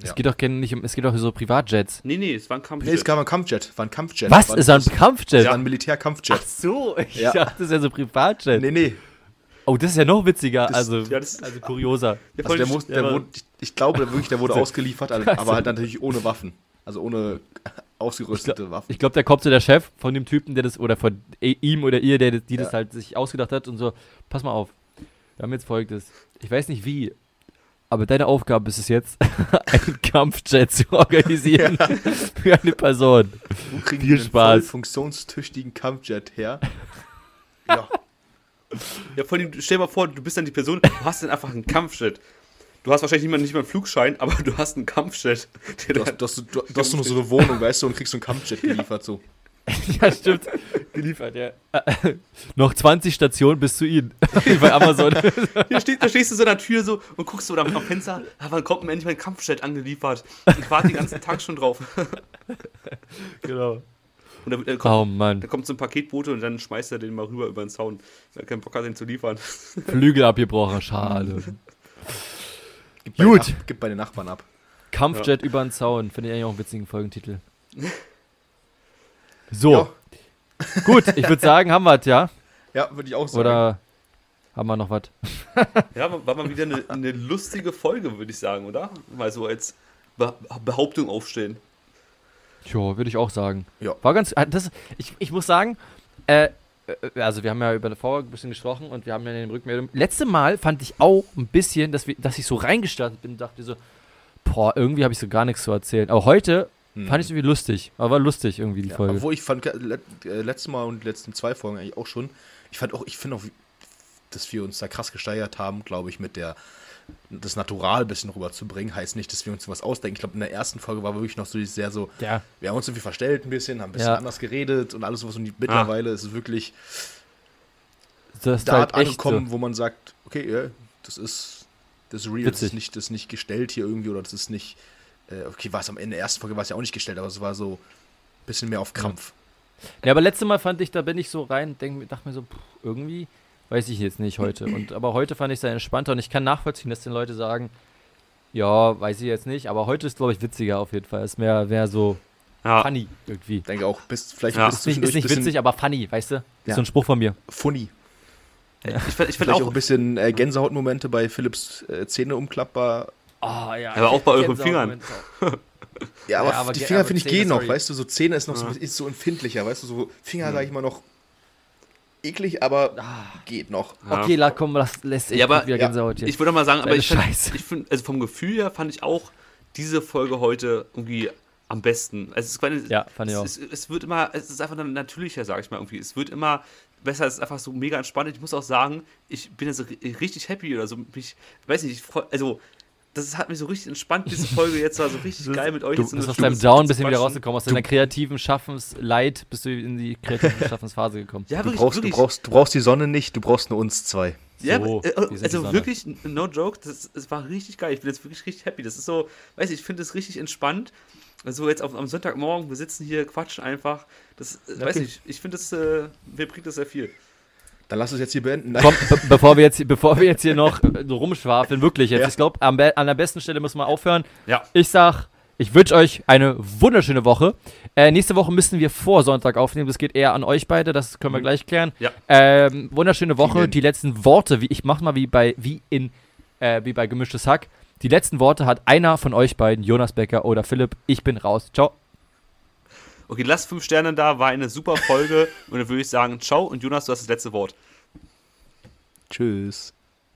Es Ja. geht doch gerne nicht um, es geht doch so Privatjets. Nee, nee, es war ein Nee, es Kampfjet. gab ein Kampfjet. War ein Kampfjet. Was? War, Ist ein das Kampfjet? war ein Militärkampfjet. Ach so, ich Ja. dachte, das ist ja so Privatjet. Nee, nee. Oh, das ist ja noch witziger, Das- also, ja, das- also kurioser. Also der, muss, der wurde, ich, ich glaube wirklich, der wurde <laughs> ausgeliefert, also, aber halt natürlich ohne Waffen. Also ohne <laughs> ausgerüstete Waffen. Ich glaube, da kommt so der Chef von dem Typen, der das, oder von i- ihm oder ihr, der das- die das Ja. halt sich ausgedacht hat und so, pass mal auf, wir haben jetzt folgendes. Ich weiß nicht wie, aber deine Aufgabe ist es jetzt, <laughs> einen Kampfjet zu organisieren <laughs> für eine Person. Wo kriegen viel den Spaß. voll funktionstüchtigen Kampfjet her? ja. Ja, vor allem, stell dir mal vor, du bist dann die Person, du hast dann einfach einen Kampfjet. Du hast wahrscheinlich nicht mal, nicht mal einen Flugschein, aber du hast einen Kampfjet. Der Du hast, du, hast, du, du hast nur so eine Wohnung, weißt du, und kriegst so einen Kampfjet geliefert. So. <laughs> ja, stimmt. Geliefert, ja. Äh, <laughs> noch 20 Stationen bis zu Ihnen. <laughs> Bei Amazon. Hier steht, da stehst du so an der Tür so und guckst so da am Fenster, ah, wann kommt mir endlich mein Kampfjet angeliefert? Ich warte den ganzen Tag schon drauf. genau. Und dann, äh, kommt, Oh Mann. dann kommt so ein Paketbote und dann schmeißt er den mal rüber über den Zaun. Er keinen Bock hat, den zu liefern. Flügel abgebrochen, schade. Gib bei Gut. Den Nach gib bei den Nachbarn ab. Kampfjet über den Zaun. Finde ich eigentlich auch einen witzigen Folgentitel. <laughs> So, Ja, gut. Ich würde sagen, haben wir es, ja? ja würde ich auch sagen. Oder haben wir noch was? <laughs> Ja, war mal wieder eine, eine lustige Folge, würde ich sagen, oder? Mal so als Be Behauptung aufstellen. Tja, würde ich auch sagen. Ja. War ganz. äh, Das, ich, ich muss sagen, äh, also wir haben ja über eine Vorwahl ein bisschen gesprochen und wir haben ja in den Rückmeldungen. Letzte Mal fand ich auch ein bisschen, dass, wir, dass ich so reingestartet bin und dachte so, boah, irgendwie habe ich so gar nichts zu erzählen. Aber heute Hm. fand ich es irgendwie lustig. Aber war lustig irgendwie die ja, Folge. Obwohl ich fand, äh, let, äh, letztes Mal und letzten zwei Folgen eigentlich auch schon, ich fand auch, ich finde auch, dass wir uns da krass gesteigert haben, glaube ich, mit der das Natural ein bisschen rüberzubringen, heißt nicht, dass wir uns was ausdenken. Ich glaube, in der ersten Folge war wirklich noch so sehr so, ja. wir haben uns irgendwie verstellt ein bisschen, haben ein bisschen Ja. anders geredet und alles sowas. Und mittlerweile ist es wirklich Das ist da halt angekommen, so. wo man sagt, okay, ja, das ist das ist real, das Witzig. ist, nicht, das ist nicht gestellt hier irgendwie oder das ist nicht, äh, okay, war es am Ende der ersten Folge war es ja auch nicht gestellt, aber es war so, Bisschen mehr auf Krampf. Ja, aber letztes Mal fand ich, da bin ich so rein, denk, dachte mir so, pff, irgendwie weiß ich jetzt nicht heute. Und aber heute fand ich es sehr entspannter und ich kann nachvollziehen, dass die Leute sagen, ja, weiß ich jetzt nicht, aber heute ist, glaube ich, witziger auf jeden Fall. Ist mehr, mehr so Ja. funny irgendwie. Ich denke auch, bis, vielleicht Ja. bis Ist nicht, ist nicht witzig, aber funny, weißt du? Ist Ja. so ein Spruch von mir. funny. Ich finde ich find Vielleicht auch, auch, ein bisschen äh, Gänsehautmomente bei Philips äh, Zähne umklappbar. Oh, ja. Aber auch bei euren Fingern. Ja, aber, Ja, aber die ge- Finger finde ich Zähne, gehen noch, weißt du, so Zähne ist noch so, Ja. ist so empfindlicher, weißt du, so Finger sage ich mal noch eklig, aber geht noch. Ja. Okay, la, komm, lass, lässt echt Ja, aber- wieder ja, Gänsehaut hier. ich würde mal sagen, aber ich finde, Scheiße. ich find, also vom Gefühl her fand ich auch diese Folge heute irgendwie am besten. Also es, ist quasi- Ja, fand ich auch. es, es, wird immer, es ist einfach natürlicher, sage ich mal irgendwie. Es wird immer besser, es ist einfach so mega entspannt. Ich muss auch sagen, ich bin jetzt ri- richtig happy oder so. Mich, weiß nicht, ich freu, also das hat mich so richtig entspannt, diese Folge jetzt war so <laughs> richtig geil mit euch. Du bist aus deinem Down ein bisschen wieder rausgekommen, aus deiner kreativen Schaffensleid bist du in die kreative <laughs> Schaffensphase gekommen. Ja, Du wirklich, brauchst, du, wirklich. brauchst, du brauchst die Sonne nicht, du brauchst nur uns zwei. Ja, So, äh, sind die also wirklich, no joke, das, das war richtig geil. Ich bin jetzt wirklich richtig happy. Das ist so, weiß ich, ich finde es richtig entspannt. Also jetzt auf, am Sonntagmorgen, wir sitzen hier, quatschen einfach. Das, äh, weiß Okay. ich, ich finde das, äh, mir bringt das sehr viel. Dann lass uns jetzt hier beenden. Komm, <laughs> be bevor, wir jetzt, bevor wir jetzt hier noch äh, rumschwafeln, wirklich jetzt. Ja. Ich glaube, an der besten Stelle müssen wir aufhören. Ja. Ich sag, ich wünsche euch eine wunderschöne Woche. Äh, nächste Woche müssen wir vor Sonntag aufnehmen. Das geht eher an euch beide, das können wir gleich klären. Ja. Ähm, wunderschöne Woche. Vielen. Die letzten Worte, wie ich mach mal wie bei wie in äh, wie bei gemischtes Hack. Die letzten Worte hat einer von euch beiden, Jonas Becker oder Philipp. Ich bin raus. Ciao. Okay, lasst fünf Sterne da, war eine super Folge. und dann würde ich sagen, ciao und Jonas, du hast das letzte Wort. Tschüss.